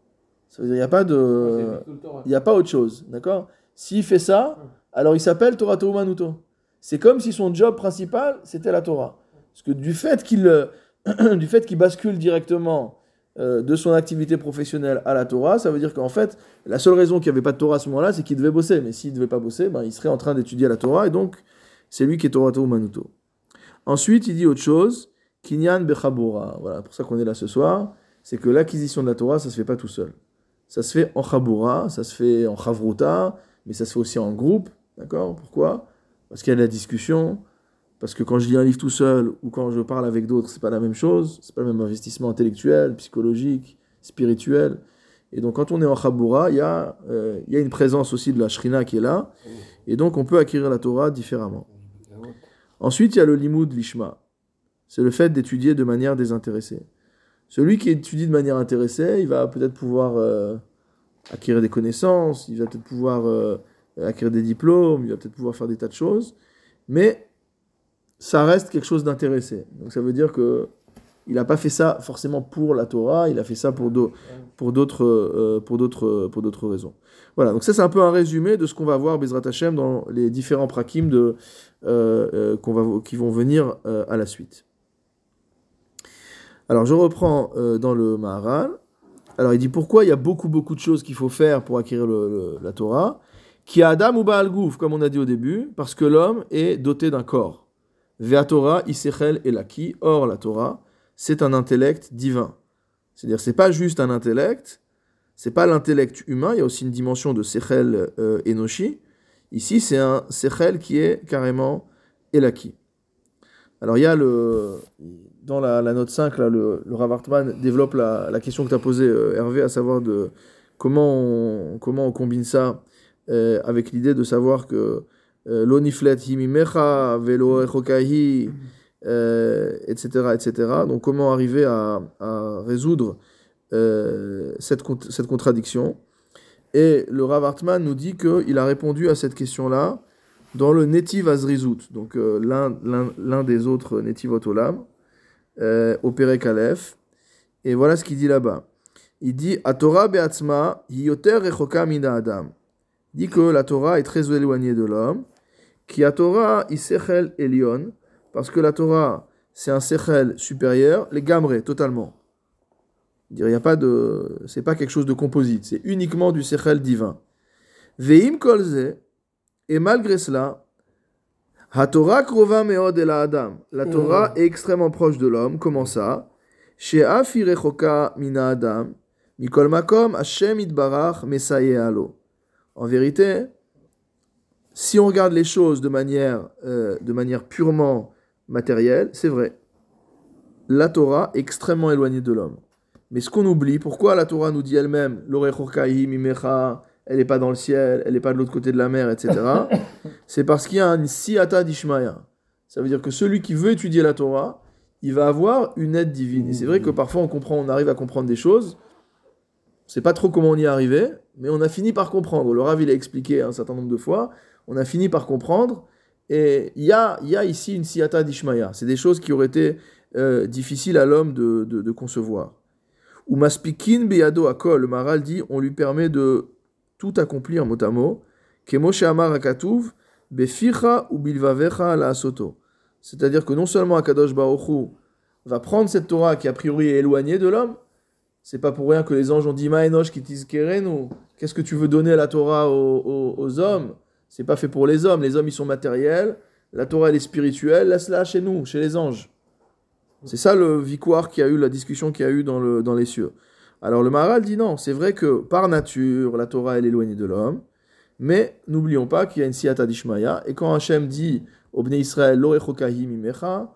ça veut dire qu'il n'y a pas de... Ouais. Il n'y a pas autre chose, d'accord? S'il fait ça, alors il s'appelle Torah Manuto. C'est comme si son job principal, c'était la Torah. Parce que du fait qu'il euh, du fait qu'il bascule directement euh, de son activité professionnelle à la Torah, ça veut dire qu'en fait, la seule raison qu'il n'y avait pas de Torah à ce moment-là, c'est qu'il devait bosser. Mais s'il ne devait pas bosser, ben, il serait en train d'étudier la Torah, et donc c'est lui qui est Torah Torah Manuto. Ensuite, il dit autre chose, Kinyan Bechabura. Voilà, pour ça qu'on est là ce soir, c'est que l'acquisition de la Torah, ça se fait pas tout seul. Ça se fait en Chabura, ça se fait en Chavruta, mais ça se fait aussi en groupe. D'accord? Pourquoi? Parce qu'il y a de la discussion. Parce que quand je lis un livre tout seul ou quand je parle avec d'autres, c'est pas la même chose. C'est pas le même investissement intellectuel, psychologique, spirituel. Et donc, quand on est en Chabura, il y, a, euh, il y a une présence aussi de la Shrina qui est là. Et donc, on peut acquérir la Torah différemment. Ensuite, il y a le limud lishma. C'est le fait d'étudier de manière désintéressée. Celui qui étudie de manière intéressée, il va peut-être pouvoir euh, acquérir des connaissances, il va peut-être pouvoir euh, acquérir des diplômes, il va peut-être pouvoir faire des tas de choses, mais ça reste quelque chose d'intéressé. Donc ça veut dire que il n'a pas fait ça forcément pour la Torah, il a fait ça pour d'autres euh, pour d'autres pour d'autres raisons. Voilà, donc ça c'est un peu un résumé de ce qu'on va voir Bezrat Hashem dans les différents prakim de euh, euh, va qui vont venir euh, à la suite. Alors je reprends dans le Maharal. Alors il dit pourquoi il y a beaucoup beaucoup de choses qu'il faut faire pour acquérir la Torah? Qui a Adam ou Baal Gouf, comme on a dit au début, parce que l'homme est doté d'un corps. Vea Torah, Isechel et Laki. Or la Torah, c'est un intellect divin. C'est-à-dire c'est pas juste un intellect, c'est pas l'intellect humain, il y a aussi une dimension de Sechel euh, Enoshi. Ici c'est un Sechel qui est carrément Elaki. Alors il y a le dans la, note 5, là, le, le Rav développe la, question que tu as posée, euh, Hervé, à savoir de comment on, comment on combine ça euh, avec l'idée de savoir que euh, l'oniflet himimecha, velo echokahi, etc., etc. Donc comment arriver à, résoudre cette, cette contradiction? Et le Rav Hartman nous dit qu'il a répondu à cette question-là dans le Netiv Azrizut, donc euh, l'un- des autres Netivot Olam, euh, au Perek. Et voilà ce qu'il dit là-bas. Il dit A Torah be'atzma hi yoter rechoka mina adam. Il dit que la Torah est très éloignée de l'homme. Qui a Torah isechel elion, parce que la Torah c'est un sechel supérieur, les gamrés totalement. Il dit, y a pas de, c'est pas quelque chose de composite, c'est uniquement du sechel divin. Veim kolze, et malgré cela, HaTorah krova meod el adam. La Torah est extrêmement proche de l'homme. Comment ça? She'af irechoka mina adam. Mikol makom Hashem itbarach alo. En vérité, si on regarde les choses de manière, euh, de manière purement matérielle, c'est vrai. La Torah est extrêmement éloignée de l'homme. Mais ce qu'on oublie, pourquoi la Torah nous dit elle-même, mimecha, elle n'est pas dans le ciel, elle n'est pas de l'autre côté de la mer, etc. c'est parce qu'il y a un siata d'Ishmaïa. Ça veut dire que celui qui veut étudier la Torah, il va avoir une aide divine. Et c'est vrai que parfois on comprend, on arrive à comprendre des choses. On sait pas trop comment on y est arrivé, mais on a fini par comprendre. Le Rav, il a expliqué un certain nombre de fois. On a fini par comprendre. Et il y a, ici une siata d'Ishmaïa. C'est des choses qui auraient été euh, difficiles à l'homme de concevoir. Ou maspikin beyado akol, le Maral dit, on lui permet de tout accomplir mot à mot. Kemoshe amar akatuv, beficha ou bilvavecha la soto. C'est-à-dire que non seulement Akadosh Baruch Hu va prendre cette Torah qui a priori est éloignée de l'homme, c'est pas pour rien que les anges ont dit Maenosh qui ou qu'est-ce que tu veux donner à la Torah aux, aux- aux hommes? C'est pas fait pour les hommes, les hommes ils sont matériels, la Torah elle est spirituelle, laisse-la chez nous, chez les anges. C'est ça le victoire qui a eu, la discussion qu'il y a eu dans, le, dans les cieux. Alors le Maharal dit non, c'est vrai que par nature, la Torah elle est éloignée de l'homme, mais n'oublions pas qu'il y a une siyata d'Ishmaïa, et quand Hachem dit au Bnei Israël, lo echokahi mimecha,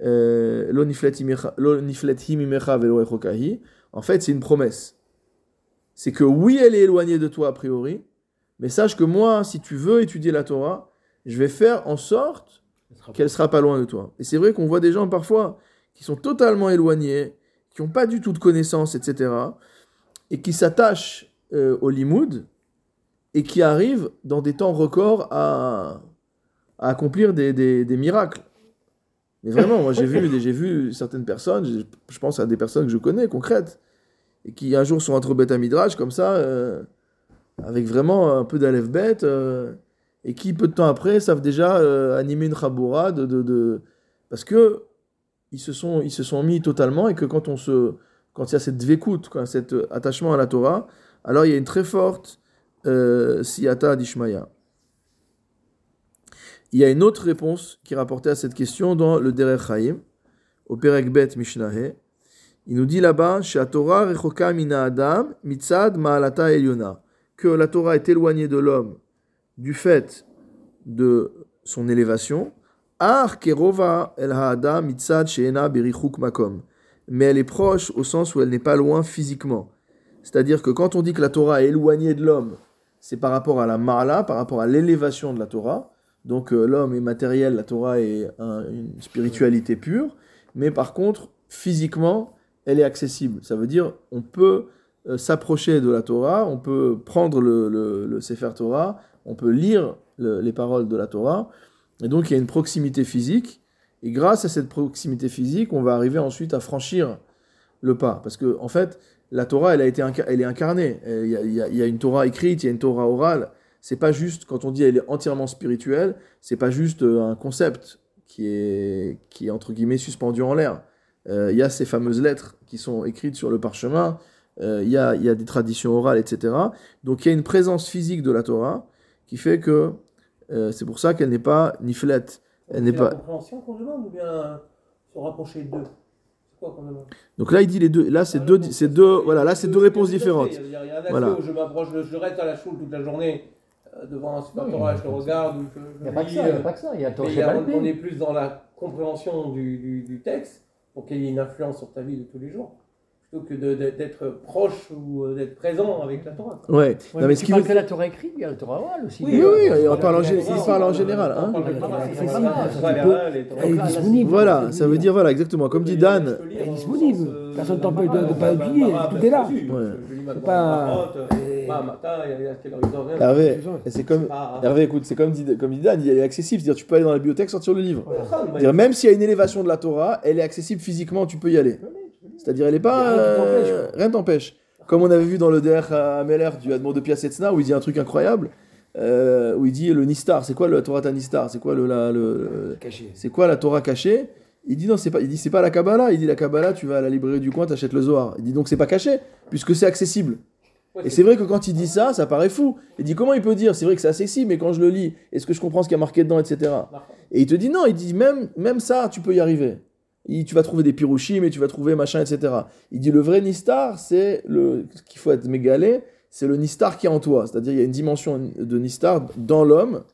euh, lo niflet imecha- lo niflet hi mimecha velo echokahi, en fait c'est une promesse. C'est que oui, elle est éloignée de toi a priori, mais sache que moi, si tu veux étudier la Torah, je vais faire en sorte qu'elle sera pas loin de toi. Et c'est vrai qu'on voit des gens parfois qui sont totalement éloignés, qui n'ont pas du tout de connaissances, etc., et qui s'attachent euh, au limoud, et qui arrivent dans des temps records à, accomplir des, des- des miracles. Mais vraiment, moi j'ai vu, vu certaines personnes, je, pense à des personnes que je connais, concrètes, et qui un jour sont entre bête à midrash, comme ça, euh, avec vraiment un peu d'alef bête, euh, et qui peu de temps après savent déjà euh, animer une chaboura de, de- parce que ils se sont ils se sont mis totalement et que quand on se quand il y a cette quoi, cet euh, attachement à la Torah, alors il y a une très forte euh, siyata d'Ishmaïa. Il y a une autre réponse qui est rapportée à cette question dans le Derech Chaim, au Perek Bet Mishnahé. Il nous dit là-bas, adam mitzad que la Torah est éloignée de l'homme du fait de son élévation. Mais elle est proche au sens où elle n'est pas loin physiquement. C'est-à-dire que quand on dit que la Torah est éloignée de l'homme, c'est par rapport à la ma'ala, par rapport à l'élévation de la Torah. Donc euh, l'homme est matériel, la Torah est un- une spiritualité pure. Mais par contre, physiquement, elle est accessible. Ça veut dire on peut euh, s'approcher de la Torah, on peut prendre le, le, Sefer Torah, on peut lire le- les paroles de la Torah. Et donc il y a une proximité physique. Et grâce à cette proximité physique, on va arriver ensuite à franchir le pas. Parce que, en fait, la Torah, elle, a été elle est incarnée. Il y, a, il y a- il y a une Torah écrite, il y a une Torah orale. C'est pas juste, quand on dit elle est entièrement spirituelle, c'est pas juste euh, un concept qui est, qui est entre guillemets suspendu en l'air. Euh, Il y a ces fameuses lettres qui sont écrites sur le parchemin, euh, il y, a, il y a des traditions orales, etc. Donc il y a une présence physique de la Torah qui fait que euh, c'est pour ça qu'elle n'est pas niflette. Elle n'est C'est la pas. compréhension qu'on demande ou bien se rapprocher d'eux? C'est quoi qu'on demande? Donc là, il dit les deux. Là, c'est deux, c'est deux. Voilà, là, c'est deux réponses différentes. Il y a, il y a un Voilà. où je m'approche, je, je reste à la choule toute la journée euh, devant un super Torah, je le regarde, ou je, je Il n'y a pas que ça, il n'y euh, a pas que ça. Il y a mais y a- on, on est plus dans la compréhension du, du, du texte pour qu'il y ait une influence sur ta vie de tous les jours, de- d'être proche ou euh, d'être présent avec la Torah. quoi. Ouais. Ouais, non, mais ce qui veut- que la Torah écrite, il y a la Torah orale aussi. Oui, oui, Euh, on parle en Torah, il parle en général, hein. Voilà, ça veut dire, voilà, exactement. Comme dit Dan, Elle est disponible. Personne t'empêche de- pas utiliser, tout est là. C'est pas-. Hervé, c'est comme. Ah, Hervé, écoute, c'est comme dit, comme dit Dan, il est accessible. C'est-à-dire, tu peux aller dans la bibliothèque, sortir le livre. même s'il y a une élévation de la Torah, elle est accessible physiquement, tu peux y aller. C'est-à-dire, elle est pas. Euh, rien t'empêche. Comme on avait vu dans le DR à Meller du Admon de Piasetzna, où il dit un truc incroyable, euh, où il dit le Nistar. C'est quoi le Torah Nistar? C'est quoi le, la- le- c'est quoi la Torah cachée? Il dit non, c'est pas. Il dit c'est pas la Kabbalah. Il dit la Kabbalah, tu vas à la librairie du coin, t'achètes le Zohar. Il dit donc c'est pas caché puisque c'est accessible. Et c'est vrai que quand il dit ça, ça paraît fou. Il dit comment il peut dire? C'est vrai que c'est accessible, mais quand je le lis, est-ce que je comprends ce qu'il y a marqué dedans, etc. Et il te dit non, il dit même, même ça, tu peux y arriver. Tu vas trouver des pirouchim et tu vas trouver machin, etc. Il dit le vrai Nistar, c'est le ce qu'il faut être mégalé, c'est le Nistar qui est en toi. C'est-à-dire il y a une dimension de Nistar dans l'homme.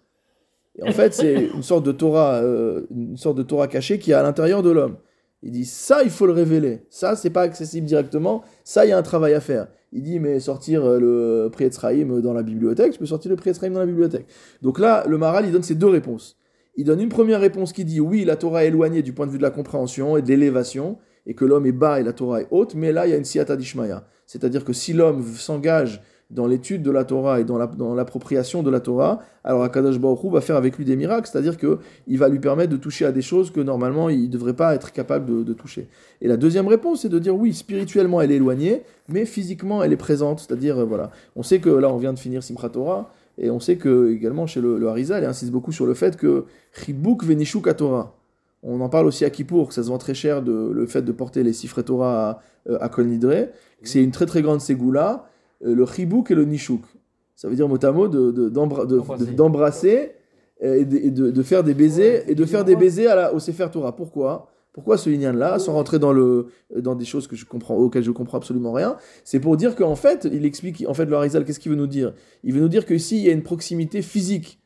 Et en fait, c'est une sorte de Torah, euh, une sorte de Torah cachée qui est à l'intérieur de l'homme. Il dit ça, il faut le révéler. Ça, c'est pas accessible directement. Ça, il y a un travail à faire. Il dit mais sortir euh, le Prietzraïm dans la bibliothèque, tu peux sortir le Prietzraïm dans la bibliothèque. Donc là, le Maral, il donne ces deux réponses. Il donne une première réponse qui dit oui, la Torah est éloignée du point de vue de la compréhension et de l'élévation, et que l'homme est bas et la Torah est haute, mais là, il y a une siyata d'Ishmaya. C'est-à-dire que si l'homme s'engage dans l'étude de la Torah et dans la- dans l'appropriation de la Torah, alors Akadosh Baruch va faire avec lui des miracles, c'est-à-dire que il va lui permettre de toucher à des choses que normalement il ne devrait pas être capable de, de toucher. Et la deuxième réponse, c'est de dire oui, spirituellement elle est éloignée, mais physiquement elle est présente, c'est-à-dire euh, voilà. On sait que là on vient de finir Simchat Torah, et on sait que également chez le, le Harizal, il insiste beaucoup sur le fait que Chibuk Venishuk Torah. On en parle aussi à Kippour, que ça se vend très cher de, le fait de porter les sifrei Torah à, euh, à Kol Nidre, que c'est une très très grande ségoula, euh, le Chibuk et le Nishuk. Ça veut dire mot à mot de- de- d'embra- de- D'embrasser. de- d'embrasser et, de, et de- de faire des baisers et de faire des baisers à la, au Sefer Torah. Pourquoi? Pourquoi ce lignan là sans rentrer dans, le, dans des choses que je comprends, auxquelles je comprends absolument rien C'est pour dire qu'en fait, il explique, en fait, le Harizal, qu'est-ce qu'il veut nous dire? Il veut nous dire qu'ici, il y a une proximité physique.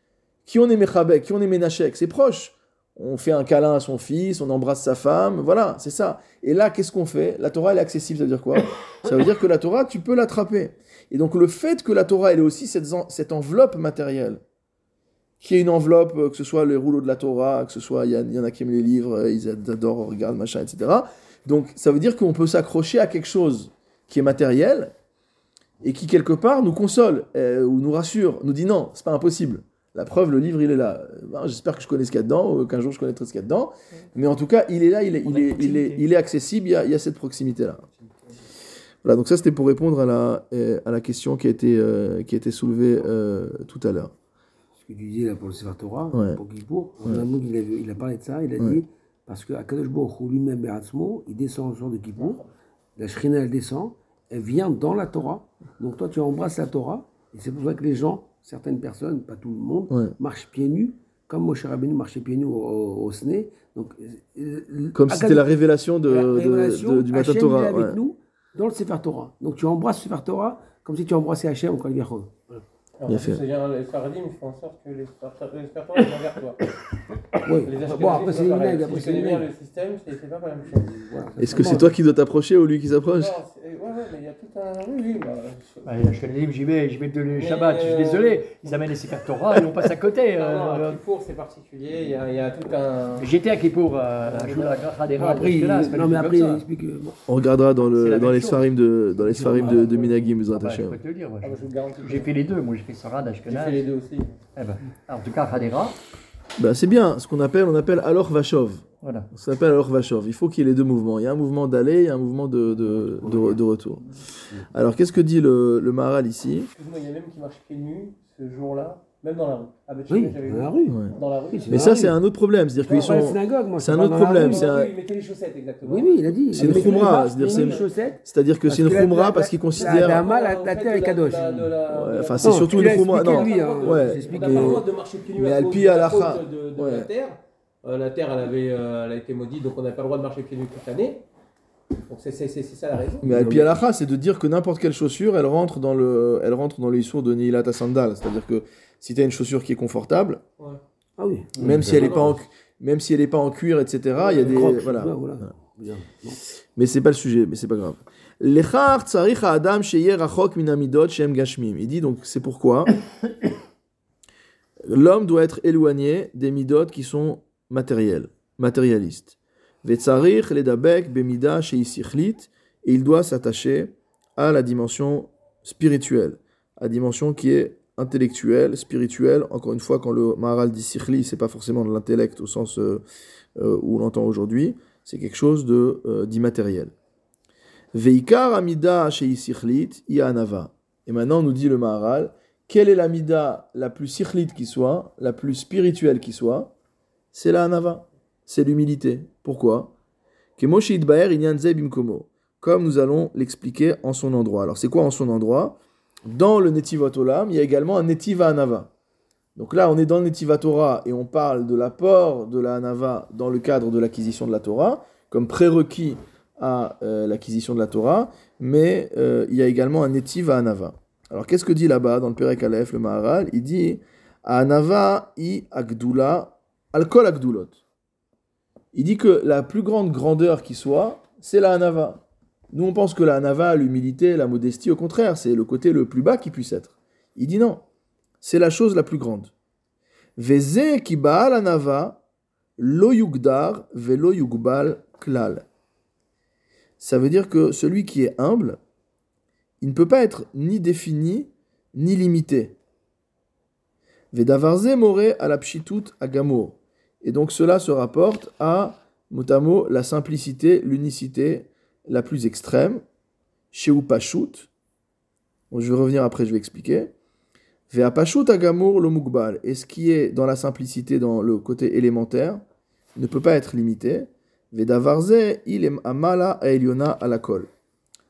Qui on est Mechabek, qui on est Menachek, c'est proche. On fait un câlin à son fils, on embrasse sa femme, voilà, c'est ça. Et là, qu'est-ce qu'on fait? La Torah, elle est accessible, ça veut dire quoi? Ça veut dire que la Torah, tu peux l'attraper. Et donc le fait que la Torah, elle ait aussi cette, cette enveloppe matérielle, qui est une enveloppe, euh, que ce soit les rouleaux de la Torah, que ce soit, il y, y en a qui aiment les livres, euh, ils adorent, regardent, machin, etc. Donc ça veut dire qu'on peut s'accrocher à quelque chose qui est matériel et qui quelque part nous console euh, ou nous rassure, nous dit non, c'est pas impossible. La preuve, le livre, il est là. Ben, J'espère que je connais ce qu'il y a dedans, ou qu'un jour je connaîtrai ce qu'il y a dedans. Mais en tout cas, il est là, il est, On il a une est, il est, proximité. il est accessible, il y a, il y a cette proximité-là. Voilà, donc ça c'était pour répondre à la, à la question qui a été, euh, qui a été soulevée euh, tout à l'heure. Tu disais là pour le Sefer Torah, Ouais. pour Kippour, Ouais. il, a, il a parlé de ça, il a Ouais. dit, parce que Akadosh Baruch lui-même, il descend au soir de Kippour, la Shrina elle descend, elle vient dans la Torah, donc toi tu embrasses la Torah, et c'est pour ça que les gens, certaines personnes, pas tout le monde, marchent pieds nus, comme Moshe Rabbeinu marchait pieds nus au, au, au Sné. Donc, euh, Comme Akadosh- si c'était la révélation, de, la de- révélation, de- du Hachem, Torah. avec nous dans le Sefer Torah. Donc tu embrasses le Sefer Torah comme si tu embrassais Hachem vient. Voilà. Bien fait. a les Faradim, ils font en sorte que les Spartans ils sont vers toi. Ashkenazim, Bon, après c'est minègres, Si après c'est minègres. le système, c'est pas la même chose. Est-ce que c'est toi qui dois t'approcher ou lui qui s'approche ouais, ouais, mais il y a tout un. Oui, oui, bah, je- Bah, je livres, j'y vais, j'y vais de le Shabbat, je suis euh, désolé. Ils amènent les Sefer Torah et on passe à côté. Non, non, euh, à Kippour, c'est particulier. Il y, a, il y a tout un. J'étais à Kippour, euh, à la Shula Non, Hadera, après, il, là, c'est pas non, mais après, il explique. On regardera dans, les sfarim de, dans les sfarim de, de Minagim, Bezrat Ah bah, je Hashem. peux te le dire. moi, Ah, bah, je vous. J'ai fait les deux, moi j'ai fait Sarah, J'ai Ashkenaz. fait les deux aussi. Eh ben, en tout cas, Hadera, Bah, c'est bien, ce qu'on appelle, on appelle alors Vachov. Voilà. Ça s'appelle alors Vachov. Il faut qu'il y ait les deux mouvements. Il y a un mouvement d'aller, il y a un mouvement de, de, de- de retour. Alors, qu'est-ce que dit le, le Maharal ici? Excuse-moi, il y a même qui marche pieds nus ce jour-là, même dans la rue. À Beth Oui, Shemesh, j'avais dans la rue. Ouais. Dans la rue. Oui, Mais ça, la c'est un autre problème. C'est-à-dire qu'ils la sont. c'est un autre la problème, rue. c'est un- Oui, il mettait les chaussettes, exactement. Oui, oui, il a dit. C'est une les khumra, c'est-à-dire les que Parce c'est une la- khumra la- parce qu'ils la- considèrent. la- Dama, En la fait, terre est kadosh. la- enfin, la- c'est surtout une khumra. Non, hein. ouais. J'ai expliqué. On n'a pas le droit de marcher pieds nus Mais à al cause pi de la la terre. La terre, elle, avait, euh, elle a été maudite, donc on n'avait pas le droit de marcher pieds nus toute l'année. Donc c'est c'est- c'est- c'est ça la raison. Mais al pi halacha, c'est de dire que n'importe quelle chaussure, elle rentre dans le, elle rentre dans le issour de Nihilat Sandal. C'est-à-dire que si tu as une chaussure qui est confortable, Ouais. Ah oui. même si elle n'est pas en, cu- même si elle est pas en cuir, etc. Il y a des, Crocs, voilà. ouais, voilà. Bien. Bon. Mais c'est pas le sujet, mais c'est pas grave. Adam. Il dit donc c'est pourquoi l'homme doit être éloigné des midot qui sont matériels, matérialistes. Bemida et il doit s'attacher à la dimension spirituelle, à la dimension qui est intellectuelle, spirituelle. Encore une fois, quand le Maharal dit sichli, c'est pas forcément de l'intellect au sens euh, euh, où on l'entend aujourd'hui, c'est quelque chose de euh, d'immatériel. Veikar amida shei sichlit i anava. Et maintenant, nous dit le Maharal, quelle est l'amida la plus sichlit qui soit, la plus spirituelle qui soit? C'est la anava, c'est l'humilité. Pourquoi? Comme nous allons l'expliquer en son endroit. Alors, c'est quoi en son endroit? Dans le Netivot Olam, il y a également un Netiva Anava. Donc là, on est dans le Netiva Torah et on parle de l'apport de la Anava dans le cadre de l'acquisition de la Torah, comme prérequis à euh, l'acquisition de la Torah, mais euh, il y a également un Netiva Anava. Alors qu'est-ce que dit là-bas dans le Perek Aleph, le Maharal? Il dit Anava i Agdula alkol Agdulot. Il dit que la plus grande grandeur qui soit, c'est la Anava. Nous, on pense que la Anava, l'humilité, la modestie, au contraire, c'est le côté le plus bas qui puisse être. Il dit non, c'est la chose la plus grande. Veze anava lo yugdar klal. Ça veut dire que celui qui est humble, il ne peut pas être ni défini ni limité. Vedavarze more à la. Et donc cela se rapporte à, motamo, la simplicité, l'unicité la plus extrême, chez Upashut. Bon, je vais revenir après, je vais expliquer. Ve'apashut agamour lo mugbal. Et ce qui est dans la simplicité, dans le côté élémentaire, ne peut pas être limité. Vedavarze il amala aeliona alakol.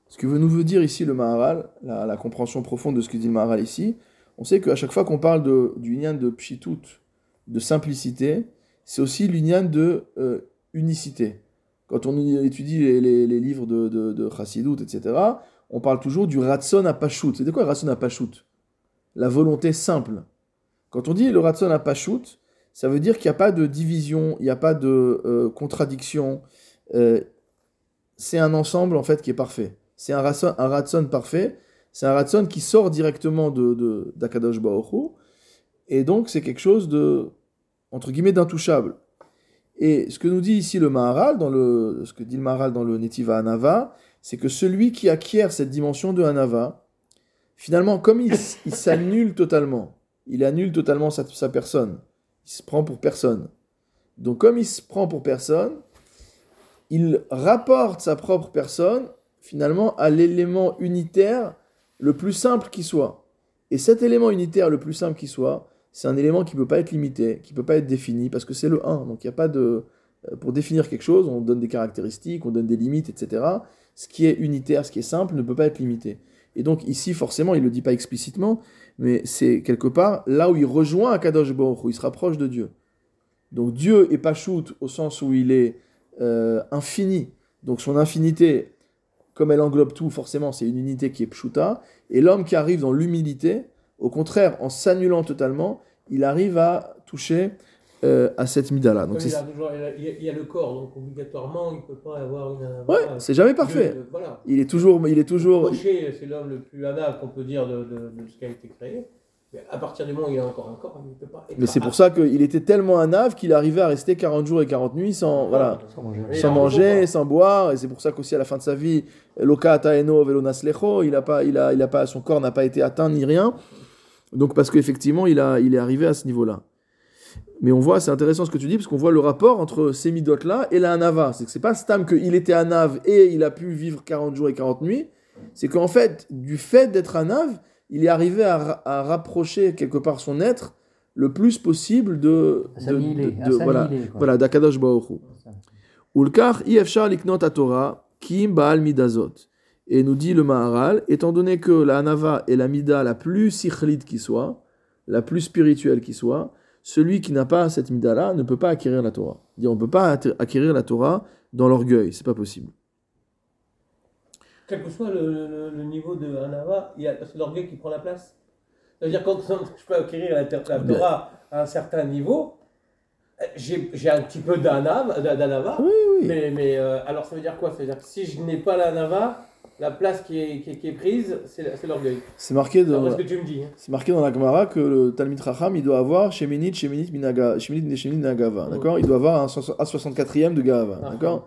Ce que nous veut dire ici le Maharal, la, la compréhension profonde de ce que dit le Maharal ici, on sait qu'à chaque fois qu'on parle de, du de pshitut, de simplicité, c'est aussi l'union de euh, unicité. Quand on étudie les, livres de, de, de Chassidut, etc., on parle toujours du ratson à pashut. C'est quoi ratson à pashut La volonté simple. Quand on dit le ratson à pashut, ça veut dire qu'il n'y a pas de division, il n'y a pas de euh, contradiction. Euh, c'est un ensemble en fait qui est parfait. C'est un ratson, parfait. C'est un ratson qui sort directement de, de d'Akadosh Hu. Et donc c'est quelque chose de entre guillemets d'intouchable. Et ce que nous dit ici le Maharal, dans le, ce que dit le Maharal dans le Netiva Anava, c'est que celui qui acquiert cette dimension de Anava, finalement, comme il, s'annule totalement, il annule totalement sa, sa personne, il se prend pour personne. Donc comme il se prend pour personne, il rapporte sa propre personne, finalement, à l'élément unitaire le plus simple qui soit. Et cet élément unitaire le plus simple qui soit, c'est un élément qui ne peut pas être limité, qui ne peut pas être défini, parce que c'est le 1. Donc il n'y a pas de... euh, Pour définir quelque chose, on donne des caractéristiques, on donne des limites, etc. Ce qui est unitaire, ce qui est simple, ne peut pas être limité. Et donc ici, forcément, il ne le dit pas explicitement, mais c'est quelque part là où il rejoint Akadosh Baruch Hu, il se rapproche de Dieu. Donc Dieu est pas au sens où il est euh, infini. Donc son infinité, comme elle englobe tout, forcément, c'est une unité qui est pshuta. Et l'homme qui arrive dans l'humilité, au contraire, en s'annulant totalement, il arrive à toucher euh, à cette mida-là. Donc il, c'est a a, a- le corps, donc obligatoirement, il ne peut pas avoir une. ouais, voilà. c'est jamais parfait. Voilà. Il est toujours, il est toujours. C'est l'homme le plus anal qu'on peut dire de, de, de ce qui a été créé. Mais à partir du moment où il a encore un corps, il ne peut pas être. Mais c'est pour ça qu'il était tellement un ave qu'il arrivait à rester 40 jours et 40 nuits sans, voilà, Sans manger. Sans manger, boire. Et c'est pour ça qu'aussi à la fin de sa vie, Loka Taeno Velonaslecho, il a pas, il a, il a pas, son corps n'a pas été atteint ni rien. Donc parce qu'effectivement, il, a, il est arrivé à ce niveau-là. Mais on voit, c'est intéressant ce que tu dis, parce qu'on voit le rapport entre ces midotes-là et la Hanava. C'est que c'est pas Stam qu'il était Hanav et il a pu vivre 40 jours et 40 nuits. C'est qu'en fait, du fait d'être Hanav, il est arrivé à, à rapprocher quelque part son être le plus possible de. De- de- voilà, d'Akadosh Hu. Ulkar ifshar liknot Torah kim baal midazot. Et nous dit le Maharal, étant donné que la Hanava est la mida la plus sichlite qui soit, la plus spirituelle qui soit, celui qui n'a pas cette mida-là ne peut pas acquérir la Torah. On ne peut pas acquérir la Torah dans l'orgueil, c'est pas possible. Quel que soit le, le- le niveau de Hanava, il y a- c'est l'orgueil qui prend la place. C'est-à-dire quand je peux acquérir la, la Bien. Torah à un certain niveau, j'ai un petit peu d'Hanava, Oui, oui. mais, mais euh, alors ça veut dire quoi? Ça veut dire que si je n'ai pas la Hanava, la place qui est, qui est- qui est prise, c'est l'orgueil. C'est marqué, dans, ce que tu me dis. hein. c'est marqué dans la Gemara que le Talmid Racham, il doit avoir Sheminit, Sheminit, Minaga, Sheminit, Sheminit, Minagava, d'accord? Il doit avoir un soix- un 64e de Gahava, Ah. d'accord?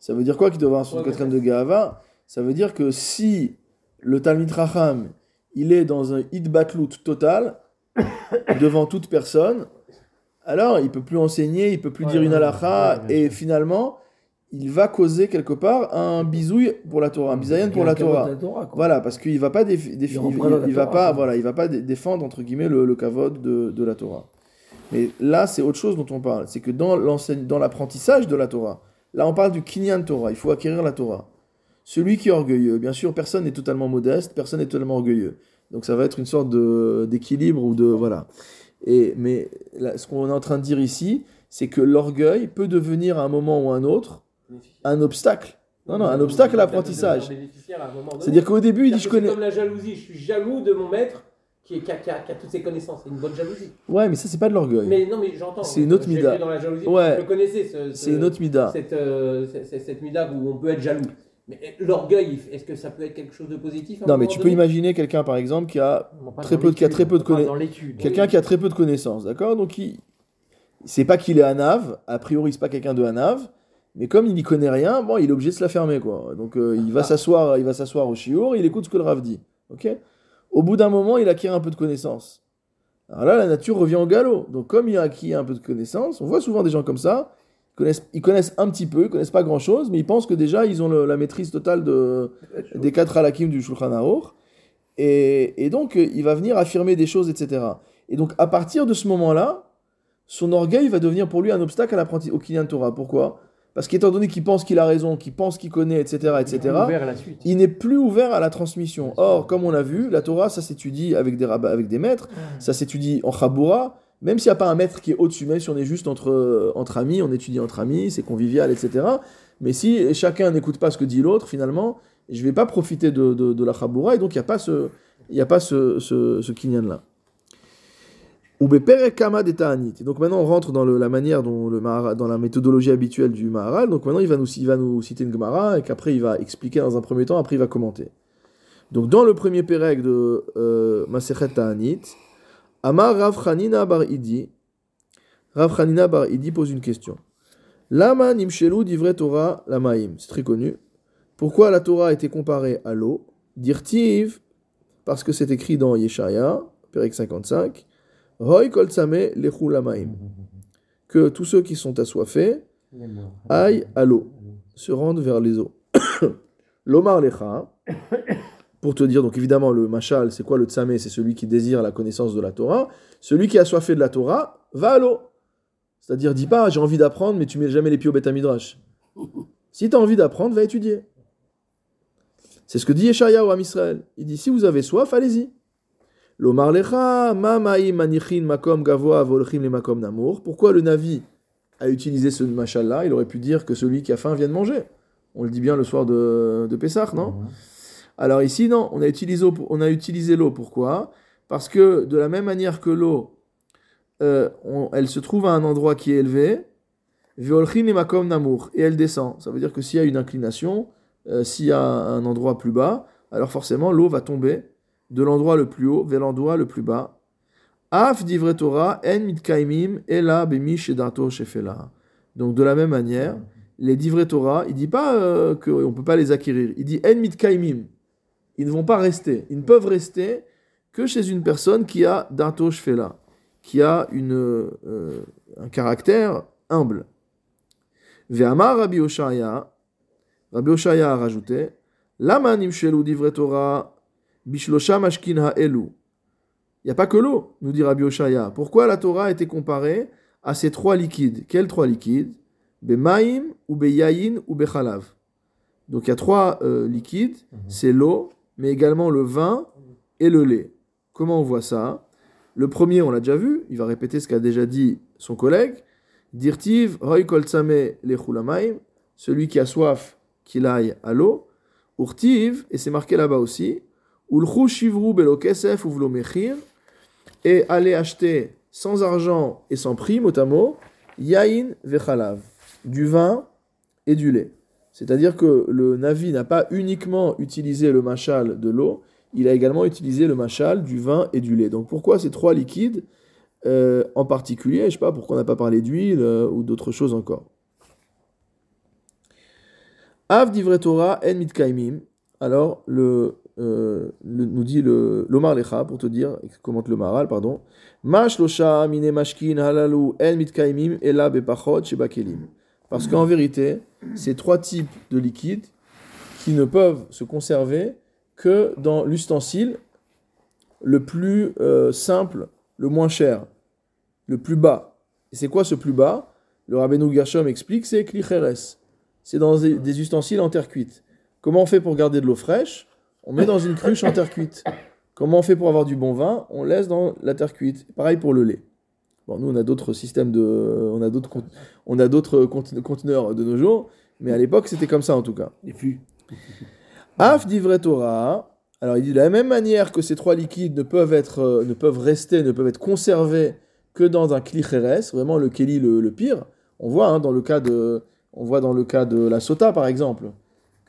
Ça veut dire quoi qu'il doit avoir un 64e de Gahava Ça veut dire que si le Talmid Racham, il est dans un Idbatlout total, devant toute personne, alors il peut plus enseigner, il peut plus Ouais, dire une ouais, halakha, ouais, bien et finalement, il va causer quelque part un bisouille pour la Torah, un bisayen pour la Torah. Voilà, parce qu'il va pas défi- Il va pas, voilà, il va pas dé- défendre entre guillemets le, le kavod de, de la Torah. Mais là, c'est autre chose dont on parle. C'est que dans dans l'apprentissage de la Torah, là, on parle du kinyan Torah. Il faut acquérir la Torah. Celui qui est orgueilleux, bien sûr, personne n'est totalement modeste, personne n'est totalement orgueilleux. Donc ça va être une sorte de d'équilibre ou de voilà. Et mais là, ce qu'on est en train de dire ici, c'est que l'orgueil peut devenir à un moment ou à un autre un obstacle. Non, non, un obstacle à l'apprentissage. Un. C'est-à-dire qu'au début, il dit je connais. C'est comme la jalousie. Je suis jaloux de mon maître qui, est- qui a, qui a- qui a toutes ses connaissances. C'est une bonne jalousie. Ouais, mais ça, c'est pas de l'orgueil. Mais non, mais j'entends. C'est une autre mida. dans la jalousie. Ouais. Je connaissais. Ce, ce- C'est une autre mida. Cette, euh, cette, cette- mida où on peut être jaloux. Mais l'orgueil, est-ce que ça peut être quelque chose de positif un Non, mais tu peux imaginer quelqu'un, par exemple, qui a Très peu de- qui a très peu de on parle conna- dans l'étude. quelqu'un qui a très peu de connaissances, d'accord? Donc, il... c'est pas qu'il est Hanav, a priori, c'est pas quelqu'un de Hanav, mais comme il n'y connaît rien, bon, il est obligé de se la fermer, quoi. Donc, euh, il va Ah. s'asseoir, il va s'asseoir au chiour, il écoute ce que le Rav dit, ok? Au bout d'un moment, il acquiert un peu de connaissances. Alors là, la nature revient au galop. Donc, comme il a acquis un peu de connaissances, on voit souvent des gens comme ça, ils connaissent, ils connaissent un petit peu, ils connaissent pas grand-chose, mais ils pensent que déjà, ils ont le- la maîtrise totale de, des quatre halakim du Shulchan Aruch. Et, et donc, euh, il va venir affirmer des choses, etc. Et donc, à partir de ce moment-là, son orgueil va devenir pour lui un obstacle à l'apprentissage au Kinyan Torah. Pourquoi? Parce qu'étant donné qu'il pense qu'il a raison, qu'il pense qu'il connaît, etc., etc., il n'est plus ouvert à la transmission. Or, comme on l'a vu, la Torah, ça s'étudie avec des rabbins, avec des maîtres, ça s'étudie en Chaboura, même s'il n'y a pas un maître qui est au-dessus, même si on est juste entre, entre amis, on étudie entre amis, c'est convivial, etc. Mais si chacun n'écoute pas ce que dit l'autre, finalement, je ne vais pas profiter de, de, de la Chaboura, et donc il n'y a pas ce, y a pas ce, ce, ce kinyan-là. Ou bepere kama de ta'anit. Et donc maintenant on rentre dans la manière dont le Maharal- dans la méthodologie habituelle du Maharal. Donc maintenant il va nous, il va nous citer une Gemara et qu'après il va expliquer dans un premier temps, après il va commenter. Donc dans le premier Pérec de euh, Ta'anit, Amar Rav Chanina Bar Idi, Rav Chanina Bar Idi pose une question. Lama nimshelu divrei Torah lamaim. C'est très connu. Pourquoi la Torah a été comparée à l'eau? Dirtiv, parce que c'est écrit dans Yeshaya, Pérec 55, Que tous ceux qui sont assoiffés aillent à l'eau, se rendent vers les eaux. L'omar lecha, pour te dire, donc évidemment, le machal, c'est quoi le tzameh C'est celui qui désire la connaissance de la Torah. Celui qui est assoiffé de la Torah va à l'eau. C'est-à-dire, dis pas, j'ai envie d'apprendre, mais tu mets jamais les pieds au Beth Midrash. Si tu as envie d'apprendre, va étudier. C'est ce que dit Yeshaya au Am Israël. Il dit, si vous avez soif, allez-y. L'omar lecha, manichin makom gavoa volchim le makom namour. Pourquoi le Navi a utilisé ce machal-là? Il aurait pu dire que celui qui a faim vient de manger. On le dit bien le soir de, de Pessah, non? Alors ici, non, on a utilisé, l'eau pour- on a utilisé l'eau. Pourquoi? Parce que de la même manière que l'eau, euh, elle se trouve à un endroit qui est élevé, Veolchin et makom namour, et elle descend. Ça veut dire que s'il y a une inclination, euh, s'il y a un endroit plus bas, alors forcément l'eau va tomber de l'endroit le plus haut vers l'endroit le plus bas. Af divre Torah en mitkaimim ela bemish edato. Donc de la même manière, les divrei Torah, il dit pas euh, qu'on ne peut pas les acquérir. Il dit en mitkaimim. Ils ne vont pas rester. Ils ne peuvent rester que chez une personne qui a dato qui a une, euh, un caractère humble. Ve'amar Rabbi Oshaya, Rabbi Oshaya a rajouté, Lama nimshelu bishlosha mashkin ha'elu. Il n'y a pas que l'eau, nous dit Rabbi Oshaya. Pourquoi la Torah a été comparée à ces trois liquides? Quels trois liquides? Bemaim, ou beyayin, ou bechalav. Donc il y a trois euh, liquides, c'est l'eau, mais également le vin et le lait. Comment on voit ça? Le premier, on l'a déjà vu, il va répéter ce qu'a déjà dit son collègue. Dirtiv, hoy kol tzame lechulamaim, celui qui a soif, qu'il aille à l'eau. Urtiv, et c'est marqué là-bas aussi, kesef uvlo mechir, et aller acheter sans argent et sans prix, mot à mot, yain vechalav, du vin et du lait. C'est-à-dire que le Navi n'a pas uniquement utilisé le machal de l'eau, il a également utilisé le machal du vin et du lait. Donc pourquoi ces trois liquides euh, en particulier Je ne sais pas pourquoi on n'a pas parlé d'huile euh, ou d'autres choses encore? Av divre Torah en mitkaimim. Alors, le, euh, le- nous dit le l'Omar Lecha, pour te dire, commente le Maral, pardon. Mashkin shebakelim. Parce qu'en vérité, ces trois types de liquides qui ne peuvent se conserver que dans l'ustensile le plus euh, simple, le moins cher, le plus bas. Et c'est quoi ce plus bas? Le Rabbeinu Gershom explique, c'est klicheres. C'est dans des, des ustensiles en terre cuite. Comment on fait pour garder de l'eau fraîche? On met dans une cruche en terre cuite. Comment on fait pour avoir du bon vin? On laisse dans la terre cuite. Pareil pour le lait. Bon, nous, on a d'autres systèmes de... On a d'autres, on a d'autres conten- conteneurs de nos jours, mais à l'époque, c'était comme ça en tout cas. Les fûts. Af d'ivret Torah. Alors il dit de la même manière que ces trois liquides ne peuvent être, euh, ne peuvent rester, ne peuvent être conservés que dans un klicheres, vraiment le keli le, le pire. On voit hein, dans le cas de, on voit dans le cas de la sota par exemple,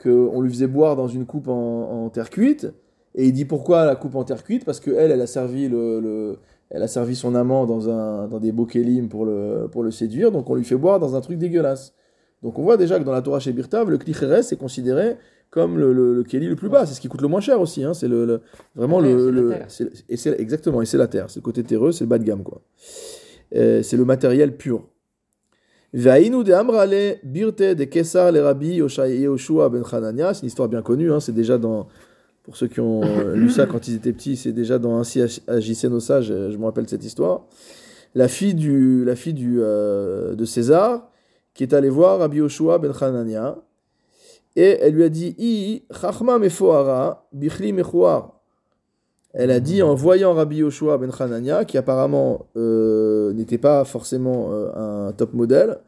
que on lui faisait boire dans une coupe en, en terre cuite. Et il dit pourquoi la coupe en terre cuite? Parce que elle, a servi le, le- elle a servi son amant dans un, dans des beaux kelim pour le, pour le séduire. Donc on lui fait boire dans un truc dégueulasse. Donc on voit déjà que dans la Torah chez Birtav, le klicheres est considéré comme le, le, le keli le plus bas. C'est ce qui coûte le moins cher aussi. hein. C'est le, le- vraiment terre, le, et c'est exactement et c'est la terre. C'est le côté terreux, c'est le bas de gamme quoi. Euh, c'est le matériel pur. Vaïnu de Amrale birte de Kesar le Rabbi Yoshua ben Hanania. C'est une histoire bien connue. hein. C'est déjà dans pour ceux qui ont lu ça quand ils étaient petits, c'est déjà dans Ainsi ag- agissaient nos sages. Je me rappelle cette histoire. La fille du la fille du euh, de César qui est allée voir Rabbi Yoshua ben Hanania et elle lui a dit I chachma mefoara bichli mechoar. Elle a dit en voyant Rabbi Yoshua ben Hanania, qui apparemment euh, n'était pas forcément euh, un top modèle,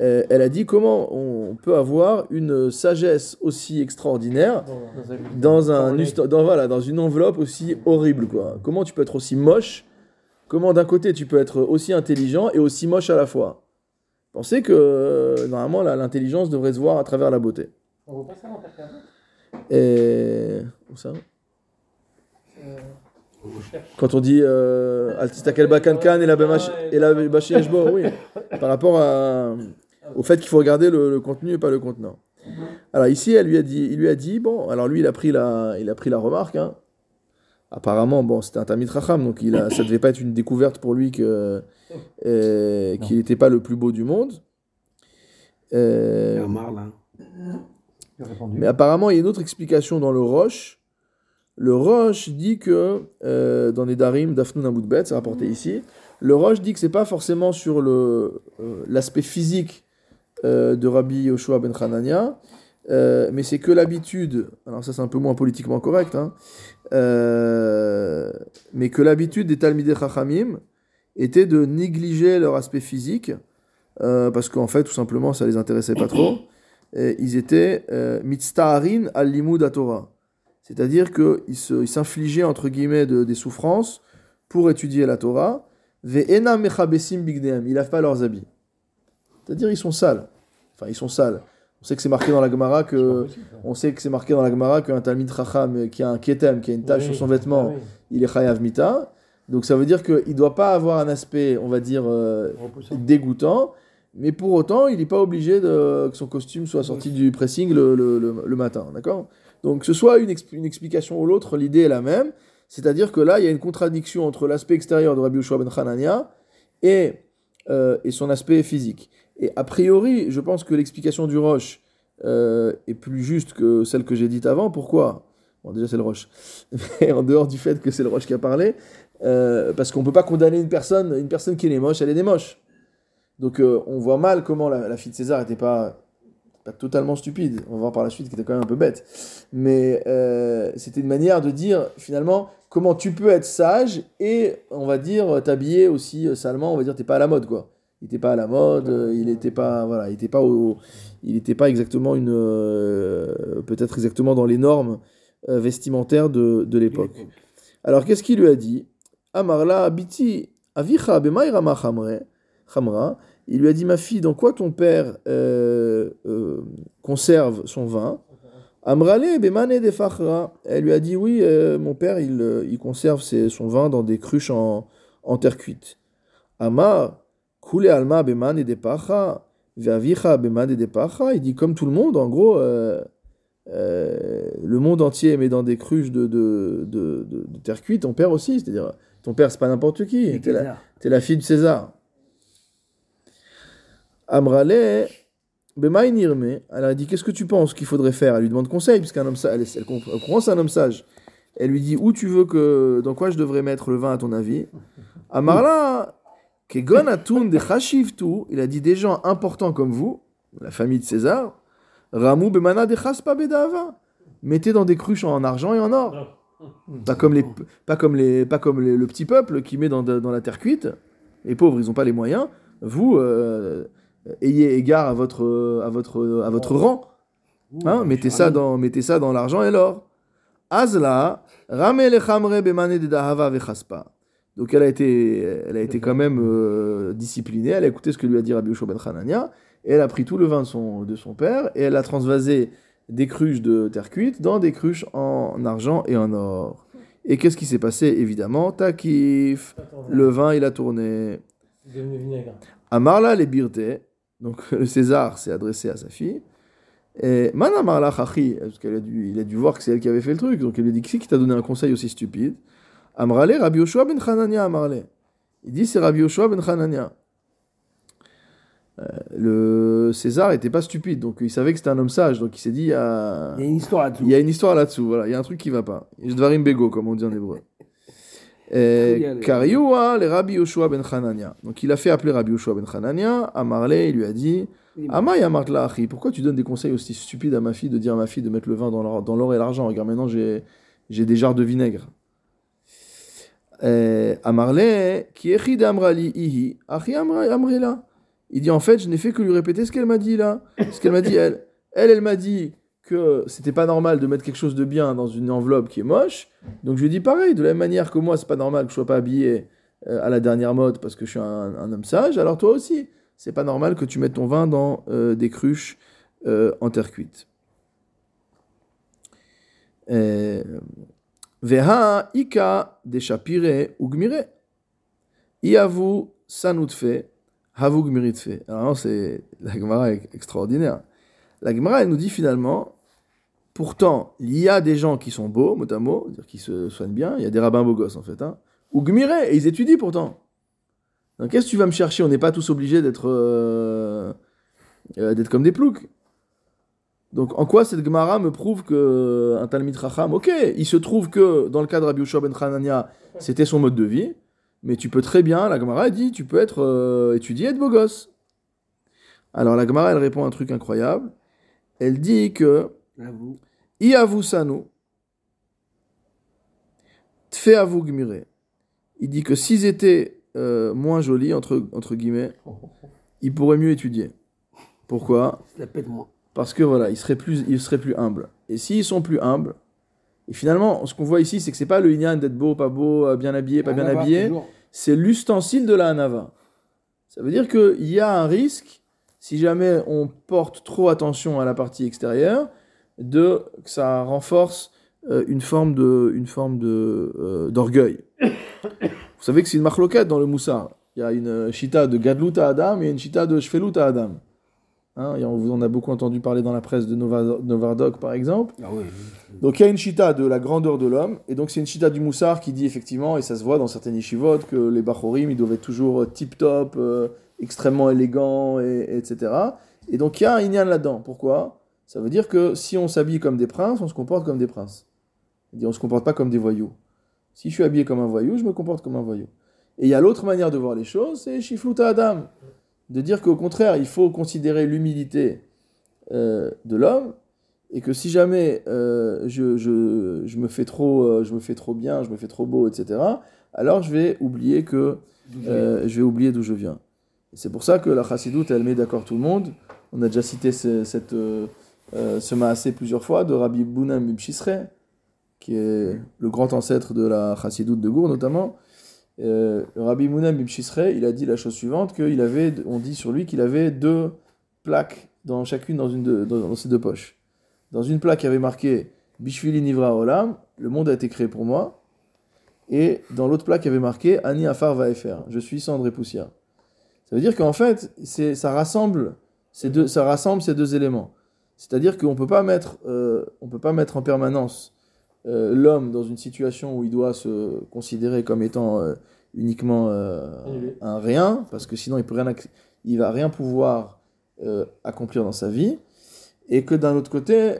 euh, elle a dit comment on peut avoir une sagesse aussi extraordinaire dans, un, dans, voilà, dans une enveloppe aussi horrible. Quoi. Comment tu peux être aussi moche? Comment d'un côté tu peux être aussi intelligent et aussi moche à la fois? Pensez que normalement la- l'intelligence devrait se voir à travers la beauté. On voit pas ça dans Et où ça? Quand on dit euh, Altistakel Bakankan et la Bemash- et la Bashi oui, par rapport à- au fait qu'il faut regarder le, le contenu et pas le contenant. Alors ici, elle lui a dit, il lui a dit, bon, alors lui, il a pris la, il a pris la remarque. hein. Apparemment, bon, c'était un Tamit Racham, donc il a, ça devait pas être une découverte pour lui que euh, qu'il n'était pas le plus beau du monde. Euh, C'est un marle, hein. J'ai répondu. mais apparemment, il y a une autre explication dans le Roche. Le Roche dit que, euh, dans les Darim, Dafnoun Amoudbet, c'est rapporté ici, le Roche dit que c'est pas forcément sur le, euh, l'aspect physique euh, de Rabbi Yoshua ben Hanania, mais c'est que l'habitude, alors ça c'est un peu moins politiquement correct, hein, mais que l'habitude des Talmidei Chachamim était de négliger leur aspect physique, parce qu'en fait, tout simplement, ça les intéressait pas trop euh, ils étaient mitztaharin al limud à Torah. C'est-à-dire ils s'infligeaient, entre guillemets, de- des souffrances pour étudier la Torah. Ve'ena mechabesim. Ils lavent pas leurs habits. C'est-à-dire ils sont sales. Enfin, ils sont sales. On sait que c'est marqué dans la Gemara que. On sait que c'est marqué dans la Gemara qu'un Talmid Chacham qui a un ketem, qui a une tache Oui, sur son vêtement, oui. il est chayav mita. Donc ça veut dire qu'il ne doit pas avoir un aspect, on va dire, euh, dégoûtant, mais pour autant, il n'est pas obligé de, que son costume soit sorti du pressing le, le- le- le matin, d'accord? Donc, que ce soit une, une explication ou l'autre, l'idée est la même, C'est-à-dire que là, il y a une contradiction entre l'aspect extérieur de Rabbi Yoshua ben Hanania et, euh, et son aspect physique. Et a priori, je pense que l'explication du Roche euh, est plus juste que celle que j'ai dite avant. Pourquoi? Bon, déjà, c'est le Roche. Mais en dehors du fait que c'est le Roche qui a parlé, euh, parce qu'on ne peut pas condamner une personne, une personne qui est moche, elle est des. Donc on voit mal comment la fille de César n'était pas, pas totalement stupide. On va voir par la suite qu'elle était quand même un peu bête. Mais euh, c'était une manière de dire finalement comment tu peux être sage et on va dire t'habiller aussi euh, salement. On va dire t'es pas à la mode quoi. Il n'était pas à la mode. euh, il n'était pas voilà. Il n'était pas au, il n'était pas exactement une euh, peut-être exactement dans les normes vestimentaires de, de l'époque. Alors qu'est-ce qu'il lui a dit? Amarla biti avicha bemayrama chamre chamra. Il lui a dit ma fille, dans quoi ton père euh, euh, conserve son vin? Amrale bemane de. Elle lui a dit oui, euh, mon père il, il conserve ses- son vin dans des cruches en, en terre cuite. Amar kule alma bemane de pacha veavicha bemane de pacha. Il dit comme tout le monde, en gros. euh, le monde entier met dans des cruches de, de, de, de- de terre cuite, ton père aussi, c'est-à-dire ton père c'est pas n'importe qui, la, t'es la fille de César. Amrale, Bemaï Nirme, elle a dit Qu'est-ce que tu penses qu'il faudrait faire? Elle lui demande conseil, puisqu'un homme sage, elle, elle elle un homme sage. Elle lui dit Où tu veux que. Dans quoi je devrais mettre le vin à ton avis? Amarla, Kegon Atun de Chashivtu, il a dit Des gens importants comme vous, la famille de César, Ramou Bemana de Chaspa Bedava, mettez dans des cruches en argent et en or. Pas comme, les, pas comme, les, pas comme le petit peuple qui met dans, dans la terre cuite. Les pauvres, ils n'ont pas les moyens. Vous, euh, ayez égard à votre, euh, à votre, à votre rang. Hein, mettez, ça dans, mettez ça dans l'argent et l'or. Azla, rame le bemane de dahava vechaspa. Donc elle a été, elle a été quand même euh, disciplinée, elle a écouté ce que lui a dit Rabbi Yoshua ben Hanania, et elle a pris tout le vin de son, de son père, et elle a transvasé des cruches de terre cuite dans des cruches en argent et en or. Et qu'est-ce qui s'est passé? Évidemment, takif, le vin il a tourné. Amarla les birte, donc le César s'est adressé à sa fille. Et Man Amarla Chachi, parce qu'il a dû, il a dû voir que c'est elle qui avait fait le truc, donc il lui a dit Qui t'a donné un conseil aussi stupide? Amrale, Rabbi Yoshua ben Hanania Amarle. Il dit c'est Rabbi Yoshua ben Hanania. Euh, le César était pas stupide, donc il savait que c'était un homme sage, donc il s'est dit il y a, Il y a une histoire là-dessous. il y a une histoire là-dessous, voilà, il y a un truc qui va pas. Dvarim bego, comme on dit en hébreu. Karioua, le Rabbi Yoshua ben Hanania. Donc il a fait appeler Rabbi Yoshua ben Hanania, à Marley, il lui a dit Amay Achi, pourquoi tu donnes des conseils aussi stupides à ma fille de dire à ma fille de mettre le vin dans l'or, et l'argent? Regarde, maintenant j'ai, des jarres de vinaigre. Amarle, qui est Amrali Ihi, Achi Amra- Amrela. Il dit en fait, je n'ai fait que lui répéter ce qu'elle m'a dit là. Ce qu'elle m'a dit, elle. Elle, elle m'a dit que c'était pas normal de mettre quelque chose de bien dans une enveloppe qui est moche. Donc je lui dit pareil, de la même manière que moi, c'est pas normal que je sois pas habillé euh, à la dernière mode parce que je suis un, homme sage, alors toi aussi, c'est pas normal que tu mettes ton vin dans euh, des cruches euh, en terre cuite. Veha ika de shapire ugmire. Iavu sanutfe, havu gmiritfe. Alors c'est la Gemara est extraordinaire. La Gemara, elle nous dit finalement, pourtant, il y a des gens qui sont beaux, mot à mot, qui se soignent bien, il y a des rabbins beaux gosses en fait, hein, ou gmiré, et ils étudient pourtant. Donc qu'est-ce que tu vas me chercher? On n'est pas tous obligés d'être euh, euh, comme des ploucs. Donc en quoi cette Gemara me prouve que un Talmid Racham, ok, il se trouve que dans le cas de Rabbi Yoshua ben Hanania, c'était son mode de vie, mais tu peux très bien, la Gemara dit, tu peux être euh, étudié et être beau gosse. Alors la Gemara elle répond un truc incroyable. Elle dit que. Iavusanu, Tfeavu Gmire. Il dit que s'ils étaient euh, moins jolis, entre, entre guillemets, ils pourraient mieux étudier. Pourquoi? Parce que voilà, ils seraient plus, ils seraient plus humbles. Et s'ils sont plus humbles, et finalement, ce qu'on voit ici, c'est que c'est pas le inyan d'être beau, pas beau, euh, bien habillé, pas bien habillé, c'est l'ustensile de la Hanava. Ça veut dire qu'il y a un risque, si jamais on porte trop attention à la partie extérieure, de, que ça renforce euh, une forme de, une forme de, euh, d'orgueil. Vous savez que c'est une marloquette dans le Moussar. Il y a une chita de Gadlut à Adam et une chita de Shfelut à Adam. Hein, et on, vous en a beaucoup entendu parler dans la presse de Nova- Novardok, par exemple. Ah oui. Donc il y a une chita de la grandeur de l'homme, et donc c'est une chita du Moussar qui dit effectivement, et ça se voit dans certaines yeshivot, que les Bachorim, ils doivent être toujours tip-top, euh, extrêmement élégants, et, et etc. Et donc il y a un inyan là-dedans. Pourquoi? Ça veut dire que si on s'habille comme des princes, on se comporte comme des princes. C'est-à-dire on se comporte pas comme des voyous. Si je suis habillé comme un voyou, je me comporte comme un voyou. Et il y a l'autre manière de voir les choses, c'est Shifluta Adam. De dire qu'au contraire, il faut considérer l'humilité euh, de l'homme, et que si jamais euh, je, je, je, me fais trop, euh, je me fais trop bien, je me fais trop beau, etc., alors je vais oublier que euh, je vais oublier d'où je viens. Et C'est pour ça que la chassidoute, elle met d'accord tout le monde. On a déjà cité ce, cette, euh, ce maasé plusieurs fois de Rabbi Bounam Ibshisre, qui est le grand ancêtre de la chassidoute de Gour notamment. Euh, Rabbi Mounam Ibshisre, il a dit la chose suivante, qu'il avait, on dit sur lui qu'il avait deux plaques dans chacune dans, une de- dans, dans ses deux poches. Dans une plaque, il y avait marqué Bishvili Nivra Olam, le monde a été créé pour moi. Et dans l'autre plaque, il y avait marqué Ani Afar Vaefer, je suis cendre et poussière. Ça veut dire qu'en fait, ça, rassemble ces deux, ça rassemble ces deux éléments. C'est-à-dire qu'on peut pas mettre, euh, on peut pas mettre en permanence euh, l'homme dans une situation où il doit se considérer comme étant euh, uniquement un rien, parce que sinon il peut rien, il va rien pouvoir accomplir dans sa vie, et que d'un autre côté,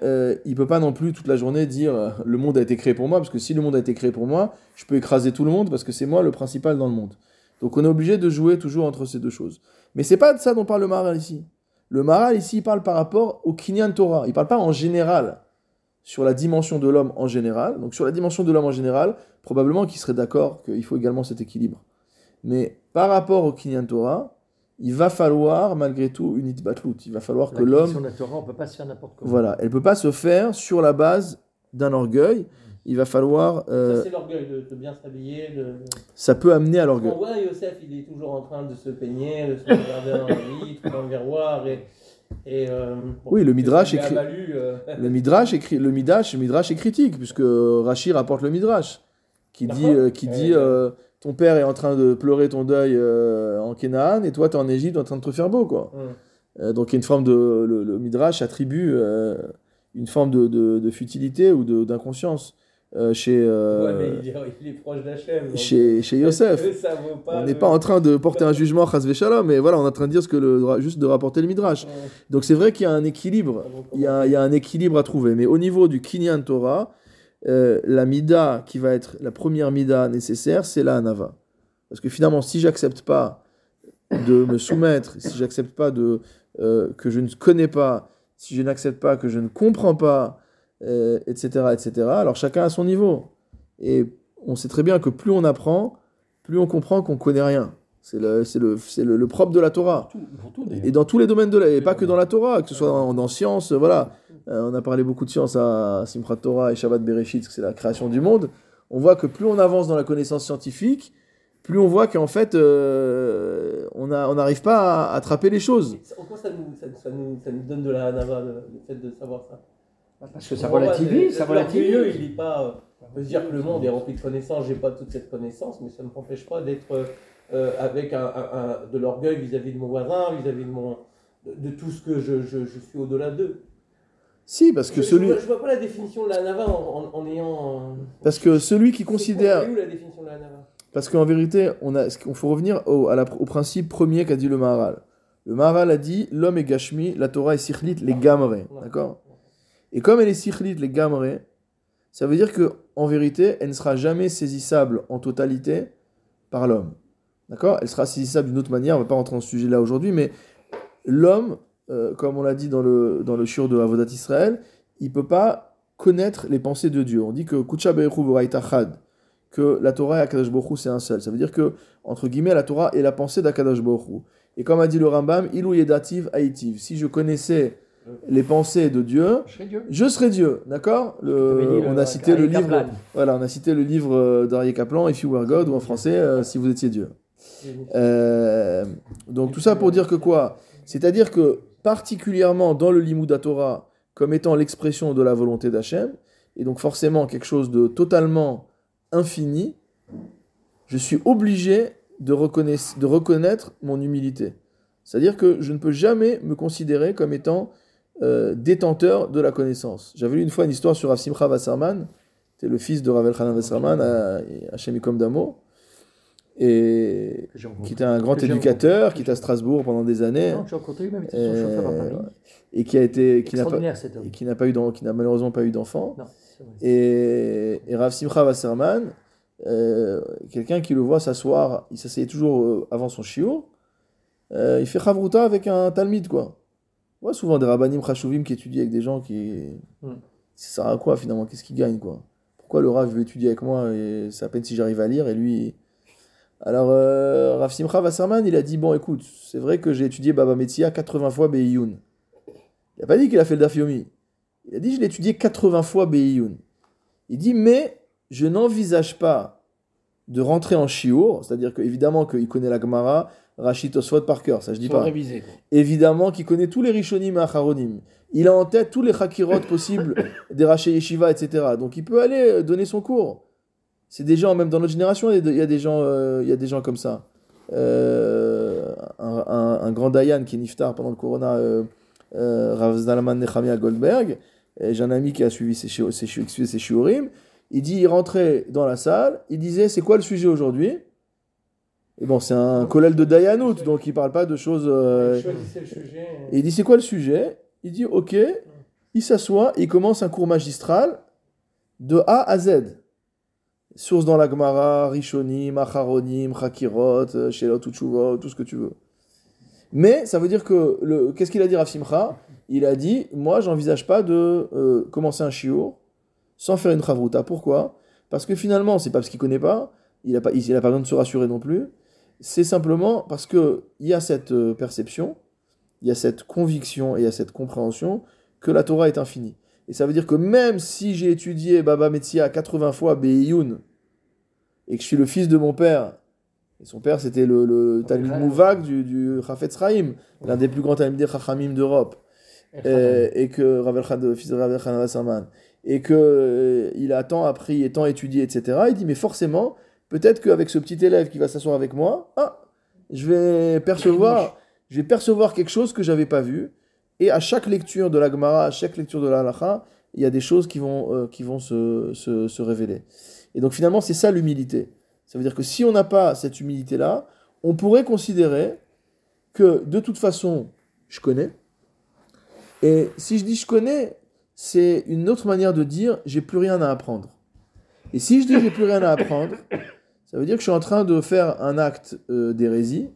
il peut pas non plus toute la journée dire le monde a été créé pour moi, parce que si le monde a été créé pour moi, je peux écraser tout le monde parce que c'est moi le principal dans le monde. Donc on est obligé de jouer toujours entre ces deux choses. Mais c'est pas de ça dont parle le Maharal ici. Le Maharal ici il parle par rapport au Kinyan Torah. Il parle pas en général sur la dimension de l'homme en général. Donc sur la dimension de l'homme en général, probablement qu'il serait d'accord qu'il faut également cet équilibre. Mais par rapport au Kinyan Torah, il va falloir malgré tout une itbatlout. Il va falloir que l'homme la Torah, on ne peut pas se faire n'importe comment. voilà, elle peut pas se faire sur la base d'un orgueil. Il va falloir, euh, Ça, c'est l'orgueil de, de bien s'habiller. De... ça peut amener à l'orgueil. On voit Yosef, il est toujours en train de se peigner, de se regarder dans la vitre, dans le miroir. Et, et, euh, bon, Oui, le Midrash écrit- euh, Le Midrash écrit, le Midrash, le Midrash est critique puisque Rashi rapporte le Midrash qui dit, euh, qui dit, euh, ton père est en train de pleurer ton deuil euh, en Canaan et toi tu es en Égypte en train de te faire beau quoi. hum. Euh, donc il y a une forme de le, le Midrash attribue euh, une forme de, de, de futilité ou d'inconscience euh, chez euh, Ouais, mais il est, il est proche d'Hachem. donc, chez chez Yosef. On n'est le- pas en train de porter un jugement chas shalom, mais voilà, on est en train de dire ce que le, juste de rapporter le Midrash. Ouais, Donc c'est vrai qu'il y a un équilibre, pas il y a, il y a un équilibre à trouver. Mais au niveau du Kinyan Torah, euh, la mida qui va être la première mida nécessaire, c'est la Hanava. Parce que finalement, si j'accepte pas de me soumettre, si j'accepte pas de que je ne connais pas, si je n'accepte pas que je ne comprends pas, euh, etc., etc. Alors chacun à son niveau. Et on sait très bien que plus on apprend, plus on comprend qu'on connaît rien. C'est le, le, le- le propre de la Torah. Et dans tous les domaines de la, et pas que dans la Torah, que ce soit dans, dans science, voilà. Euh, on a parlé beaucoup de science à Simchat Torah et Shabbat Bereshit, que c'est la création du monde. On voit que plus on avance dans la connaissance scientifique, plus on voit qu'en fait, euh, on n'arrive pas à attraper les choses. En quoi ça nous, ça, ça nous, ça nous donne de la hanava, le fait de savoir ça? Parce que ça On voit, relativise, ça relativise. il est pas. euh, On peut se dire que le monde est rempli de connaissances, j'ai pas toute cette connaissance, mais ça ne m'empêche pas d'être euh, euh, avec un, un- un- de l'orgueil vis-à-vis de mon voisin, vis-à-vis de, mon, de, de tout ce que je, je, je suis au-delà d'eux. Si, parce que Je, je celui, vois, je vois pas la définition de la hanava en, en, en ayant. parce que celui qui considère, où la définition de la hanava Parce qu'en vérité, on a, il faut revenir au, à la- au principe premier qu'a dit le Maharal. Le Maharal a dit l'homme est Gashmi, la Torah est Sichlit, les Gamre. D'accord? Et comme elle est Sichlit, les Gamre, ça veut dire que en vérité, elle ne sera jamais saisissable en totalité par l'homme. D'accord? Elle sera saisissable d'une autre manière, on ne va pas rentrer dans ce sujet-là aujourd'hui, mais l'homme, euh, comme on l'a dit dans le, dans le shur de Avodat Israël, il ne peut pas connaître les pensées de Dieu. On dit que Kucha que la Torah et Akadosh Baruch c'est un seul. Ça veut dire que, entre guillemets, la Torah est la pensée d'Akadosh Baruch. Et comme a dit le Rambam, Ilou Yedativ Haïtiv. Si je connaissais les pensées de Dieu, Je serais Dieu. je Dieu. D'accord? Le- On a cité le livre. Voilà, on a cité le livre euh, d'Arié Kaplan, If You Were God, ou en français, euh, Si vous étiez Dieu. Euh, donc tout ça pour dire que quoi? C'est-à-dire que particulièrement dans le Limouda Torah, comme étant l'expression de la volonté d'Hachem, et donc forcément quelque chose de totalement infini, je suis obligé de reconnaître, de reconnaître mon humilité. C'est-à-dire que je ne peux jamais me considérer comme étant euh, détenteur de la connaissance. J'avais lu une fois une histoire sur Rav Simcha Wasserman, c'était le fils de Rav Elchanan Wasserman, à Hachem Ikom Damo, et qui était un grand éducateur, qui était à Strasbourg pendant des années, Non, rencontré, à euh, et qui a été, qui n'a pas, et qui n'a pas eu, qui n'a malheureusement pas eu d'enfant. Et, et Rav Simcha Wasserman, euh, quelqu'un qui le voit s'asseoir, il s'asseyait toujours euh, avant son euh, il fait chavruta avec un talmid, quoi. Voit souvent des rabbanim chashuvim qui étudient avec des gens qui... Hmm. Ça sert à quoi finalement? Qu'est-ce qu'ils gagnent, quoi? Pourquoi le Rav veut étudier avec moi et c'est à peine si j'arrive à lire et lui... Alors, euh, Rav Simcha Wasserman, il a dit, bon, écoute, c'est vrai que j'ai étudié Baba Metzia 80 fois Be'iyun. Il n'a pas dit qu'il a fait le Daf Yomi. Il a dit, je l'ai étudié 80 fois Be'iyun. Il dit, mais je n'envisage pas de rentrer en chiour, c'est-à-dire qu'évidemment qu'il connaît la Gemara, Rachid Oswald par cœur, ça je dis pas. réviser. Évidemment qu'il connaît tous les Rishonim et Acharonim. Il a en tête tous les Chakirot possibles des Raché Yeshiva, etc. Donc il peut aller euh, donner son cours. C'est des gens, même dans notre génération, il y a des- gens, euh, il y a des gens comme ça. Euh, un, un- un grand Dayan qui est Niftar pendant le Corona, euh, euh, Rav Zalman Nechemia Goldberg, j'ai un ami qui a suivi ses, ses shiurim, il dit, il rentrait dans la salle, il disait, c'est quoi le sujet aujourd'hui? Et bon, c'est un collègue de Dayanout, donc il parle pas de choses... euh, sujet. et il dit c'est quoi le sujet? Il dit ok, il s'assoit il commence un cours magistral de A à Z. Source dans la Gemara, Rishonim, Acharonim, Chakirot, euh, Shelot tout ce que tu veux. Mais ça veut dire que, le, qu'est-ce qu'il a dit Rav Simcha? Il a dit, moi j'envisage pas de euh, commencer un shiur sans faire une chavruta. Pourquoi? Parce que finalement, c'est pas parce qu'il connaît pas, il a pas, il a pas besoin de se rassurer non plus. C'est simplement parce que il y a cette euh, perception il y a cette conviction et il y a cette compréhension que la Torah est infinie. Et ça veut dire que même si j'ai étudié Baba Metzia 80 fois Be'iyun et que je suis le fils de mon père, et son père c'était le, le Talmud Mouvag du, du Chafetz Chaim, l'un des plus grands Talmudé Chachamim d'Europe, euh, et que Rav Elchad, le fils de Rav Elchanan Wasserman, et que euh, il a tant appris et tant étudié, etc. Il dit mais forcément, peut-être qu'avec ce petit élève qui va s'asseoir avec moi, ah, je vais percevoir, je vais percevoir quelque chose que j'avais pas vu. Et à chaque lecture de la Gemara, à chaque lecture de la Halacha, il y a des choses qui vont, euh, qui vont se, se, se révéler. Et donc finalement, c'est ça l'humilité. Ça veut dire que si on n'a pas cette humilité-là, on pourrait considérer que de toute façon, je connais. Et si je dis je connais, c'est une autre manière de dire j'ai plus rien à apprendre. Et si je dis j'ai plus rien à apprendre, ça veut dire que je suis en train de faire un acte euh, d'hérésie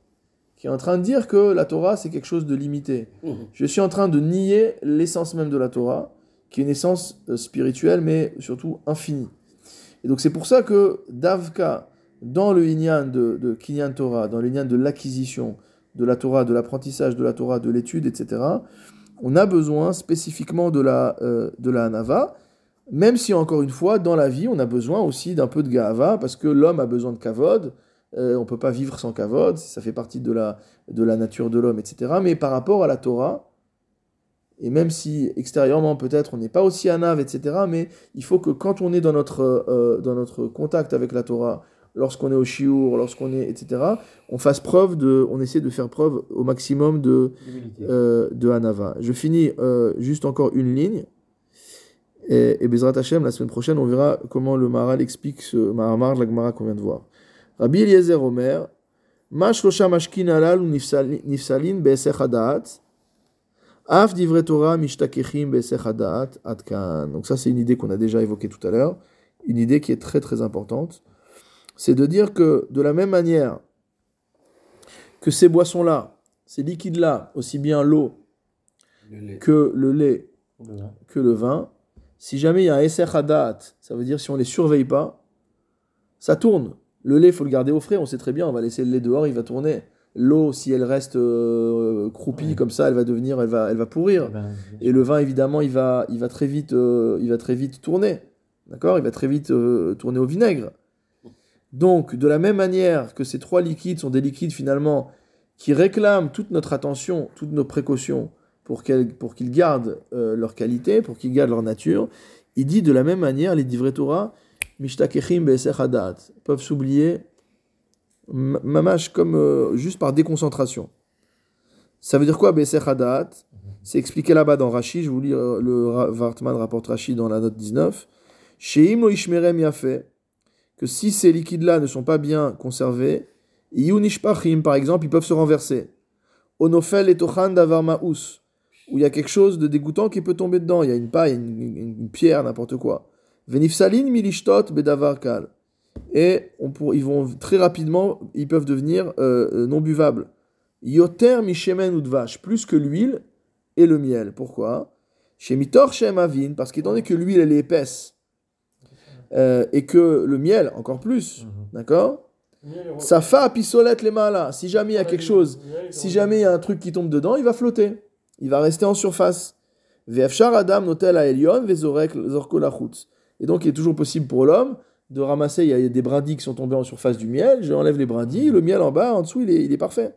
qui est en train de dire que la Torah c'est quelque chose de limité. Mhm. Je suis en train de nier l'essence même de la Torah, qui est une essence euh, spirituelle mais surtout infinie. Et donc c'est pour ça que Davka, dans le Inyan de, de Kinyan Torah, dans le Inyan de l'acquisition de la Torah, de l'apprentissage de la Torah, de l'étude, etc., on a besoin spécifiquement de la, euh, de la Hanava, même si encore une fois, dans la vie, on a besoin aussi d'un peu de Gahava, parce que l'homme a besoin de Kavod, euh, on ne peut pas vivre sans Kavod, ça fait partie de la, de la nature de l'homme, etc. Mais par rapport à la Torah, et même si extérieurement peut-être on n'est pas aussi Hanav, etc., mais il faut que quand on est dans notre, euh, dans notre contact avec la Torah, lorsqu'on est au shiur, lorsqu'on est, etc., on fasse preuve de, on essaie de faire preuve au maximum de, euh, de Hanava. Je finis juste encore une ligne. Et, et Bezrat Hashem, la semaine prochaine, on verra comment le Maharal explique ce Mahamar la Gemara qu'on vient de voir. Rabbi Eliezer Omer, Ma shlosha mashkin alal u nifsali- nifsalin be'esech hadaat, af divrei Torah mishtakechim be'esech hadaat? Ad kan. Donc ça, c'est une idée qu'on a déjà évoquée tout à l'heure, une idée qui est très très importante. C'est de dire que de la même manière que ces boissons-là, ces liquides-là, aussi bien l'eau Le que le lait, Le que le vin, si jamais il y a un Esser Hadat, ça veut dire si on les surveille pas, ça tourne. Le lait, il faut le garder au frais, on sait très bien, on va laisser le lait dehors, il va tourner. L'eau, si elle reste euh, croupie Ouais. comme ça, elle va devenir, elle va, elle va pourrir. Le vin, Et le vin, évidemment, il va, il va très vite, euh, il va très vite tourner. D'accord? Il va très vite euh, tourner au vinaigre. Donc, de la même manière que ces trois liquides sont des liquides finalement qui réclament toute notre attention, toutes nos précautions pour qu'ils gardent euh, leur qualité, pour qu'ils gardent leur nature, il dit de la même manière, les divrei Torah, Mishtakechim hadat, peuvent s'oublier, mamash comme euh, juste par déconcentration. Ça veut dire quoi, Hadat? C'est expliqué là-bas dans Rashi, je vous lis euh, le Vartman rapporte Rashi dans la note 19. Sheim lo ishmerem yafeh, que si ces liquides-là ne sont pas bien conservés, iyu nishpachim, par exemple, ils peuvent se renverser. Onofel et tochan davar ma'us, où il y a quelque chose de dégoûtant qui peut tomber dedans. Il y a une paille, une, une- une pierre, n'importe quoi. Venifsalin milishtot bedavar kal. Et on pour, ils vont très rapidement, ils peuvent devenir euh, euh, non buvables. Yoter mishemen ou de vache, plus que l'huile et le miel. Pourquoi? Chez mitor shem avin, parce qu'étant donné que l'huile elle est épaisse euh, et que le miel encore plus, d'accord? Ça fait à pisolette les mains Si jamais il y a quelque chose, si jamais il y a un truc qui tombe dedans, il va flotter. Il va rester en surface. Adam lachutz. Et donc il est toujours possible pour l'homme de ramasser, il y a des brindilles qui sont tombées en surface du miel, j'enlève les brindilles, le miel en bas, en dessous, il est, parfait.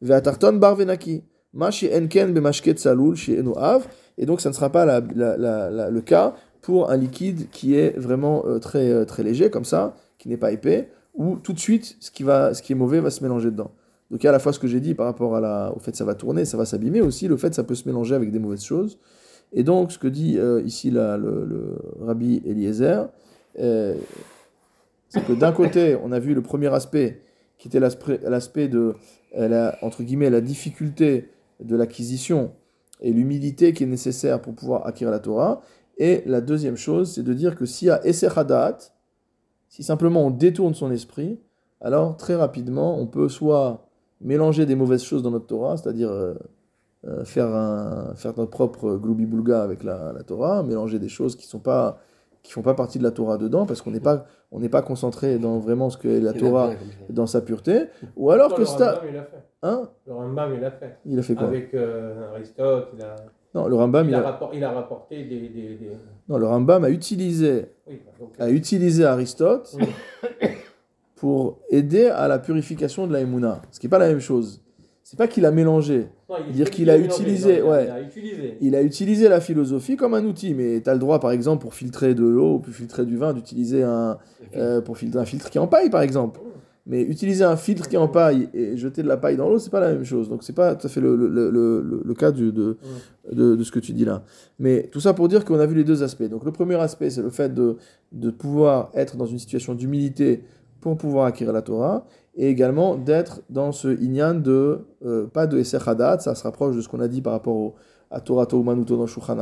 Ve'atarton bar venaki. Ma chez enken bemashket salul chez enoav. Et donc ça ne sera pas le cas pour un liquide qui est vraiment euh, très, euh, très léger, comme ça, qui n'est pas épais, où tout de suite, ce qui est mauvais va se mélanger dedans. Donc il y a à la fois ce que j'ai dit par rapport à au fait que ça va tourner, ça va s'abîmer, aussi le fait que ça peut se mélanger avec des mauvaises choses. Et donc ce que dit euh, ici le, le rabbi Eliezer, euh, c'est que d'un côté, on a vu le premier aspect, qui était l'aspect de, la, entre guillemets, la difficulté de l'acquisition et l'humilité qui est nécessaire pour pouvoir acquérir la Torah. Et la deuxième chose, c'est de dire que s'il y a Eser Hadat, si simplement on détourne son esprit, alors très rapidement, on peut soit mélanger des mauvaises choses dans notre Torah, c'est-à-dire euh, euh, faire, un, faire notre propre gloubi-boulga avec la, la Torah, mélanger des choses qui sont pas qui font pas partie de la Torah dedans, parce qu'on n'est pas, on n'est pas concentré dans vraiment ce que est la Torah dans sa pureté, ou alors que le ça... Rambam, il a fait. Hein? Le Rambam, il a fait. Il a fait quoi? Avec euh, Aristote, il a, Non, le Rambam, il il a, a- rapport- il a rapporté des. des, des- non, le Rambam a utilisé, Oui, donc, a utilisé Aristote Oui. pour aider à la purification de la Emouna. Ce qui n'est pas la même chose. C'est pas qu'il a mélangé. Non, il- dire il- qu'il a il- utilisé, non, ouais. Il a utilisé. Il a utilisé la philosophie comme un outil, mais tu as le droit, par exemple, pour filtrer de l'eau ou pour filtrer du vin, d'utiliser un, euh, pour filtrer un filtre qui est en paille, par exemple. Mais utiliser un filtre qui est en paille et jeter de la paille dans l'eau, c'est pas la même chose. Donc c'est pas tout à fait le, le, le, le- le cas du- de, de, de ce que tu dis là. Mais tout ça pour dire qu'on a vu les deux aspects. Donc le premier aspect, c'est le fait de, de pouvoir être dans une situation d'humilité pour pouvoir acquérir la Torah, et également d'être dans ce inyan de, euh, pas de Eser Hadat, ça se rapproche de ce qu'on a dit par rapport au, à Torah Manuto dans Shulchan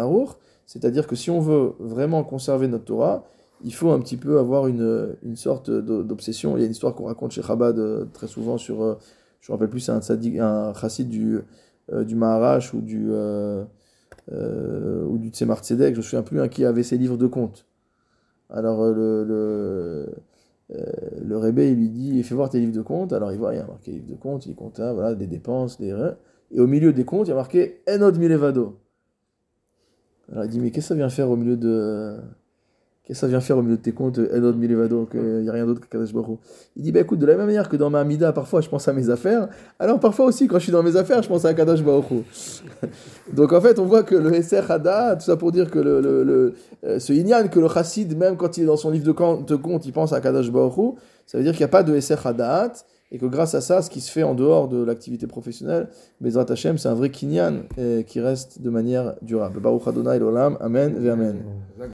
c'est-à-dire que si on veut vraiment conserver notre Torah, il faut un petit peu avoir une, une sorte d'obsession. Il y a une histoire qu'on raconte chez Chabad euh, très souvent sur, euh, je me rappelle plus, c'est un, un chassid du, euh, du Maharash ou du, euh, euh, ou du Tzemar Tzedek, je me souviens plus, un qui avait ses livres de comptes. Alors le, le Rebbe, il lui dit, il voir tes livres de comptes. Alors il voit, il y a marqué livres de comptes, il compte, hein, voilà, des dépenses, des... Et au milieu des comptes, il y a marqué Enod Milevado. Alors il dit, mais qu'est-ce que ça vient faire au milieu de... Qu'est-ce que ça vient faire au milieu de tes comptes, Enod Milevado, qu'il n'y a rien d'autre que Kadesh Baruch Il dit, bah écoute, de la même manière que dans ma Amida, parfois je pense à mes affaires, alors parfois aussi, quand je suis dans mes affaires, je pense à Kadosh Baruch. Donc en fait, on voit que le Esser Hada, tout ça pour dire que le, le, euh, ce Inyan, que le chassid, même quand il est dans son livre de compte, il pense à Kadosh Baruch ça veut dire qu'il n'y a pas de Esser Hadat, et que grâce à ça, ce qui se fait en dehors de l'activité professionnelle, Bezrat Hashem, c'est un vrai Kinyan euh, qui reste de manière durable. Baruch Adonai Olam, Amen Amen.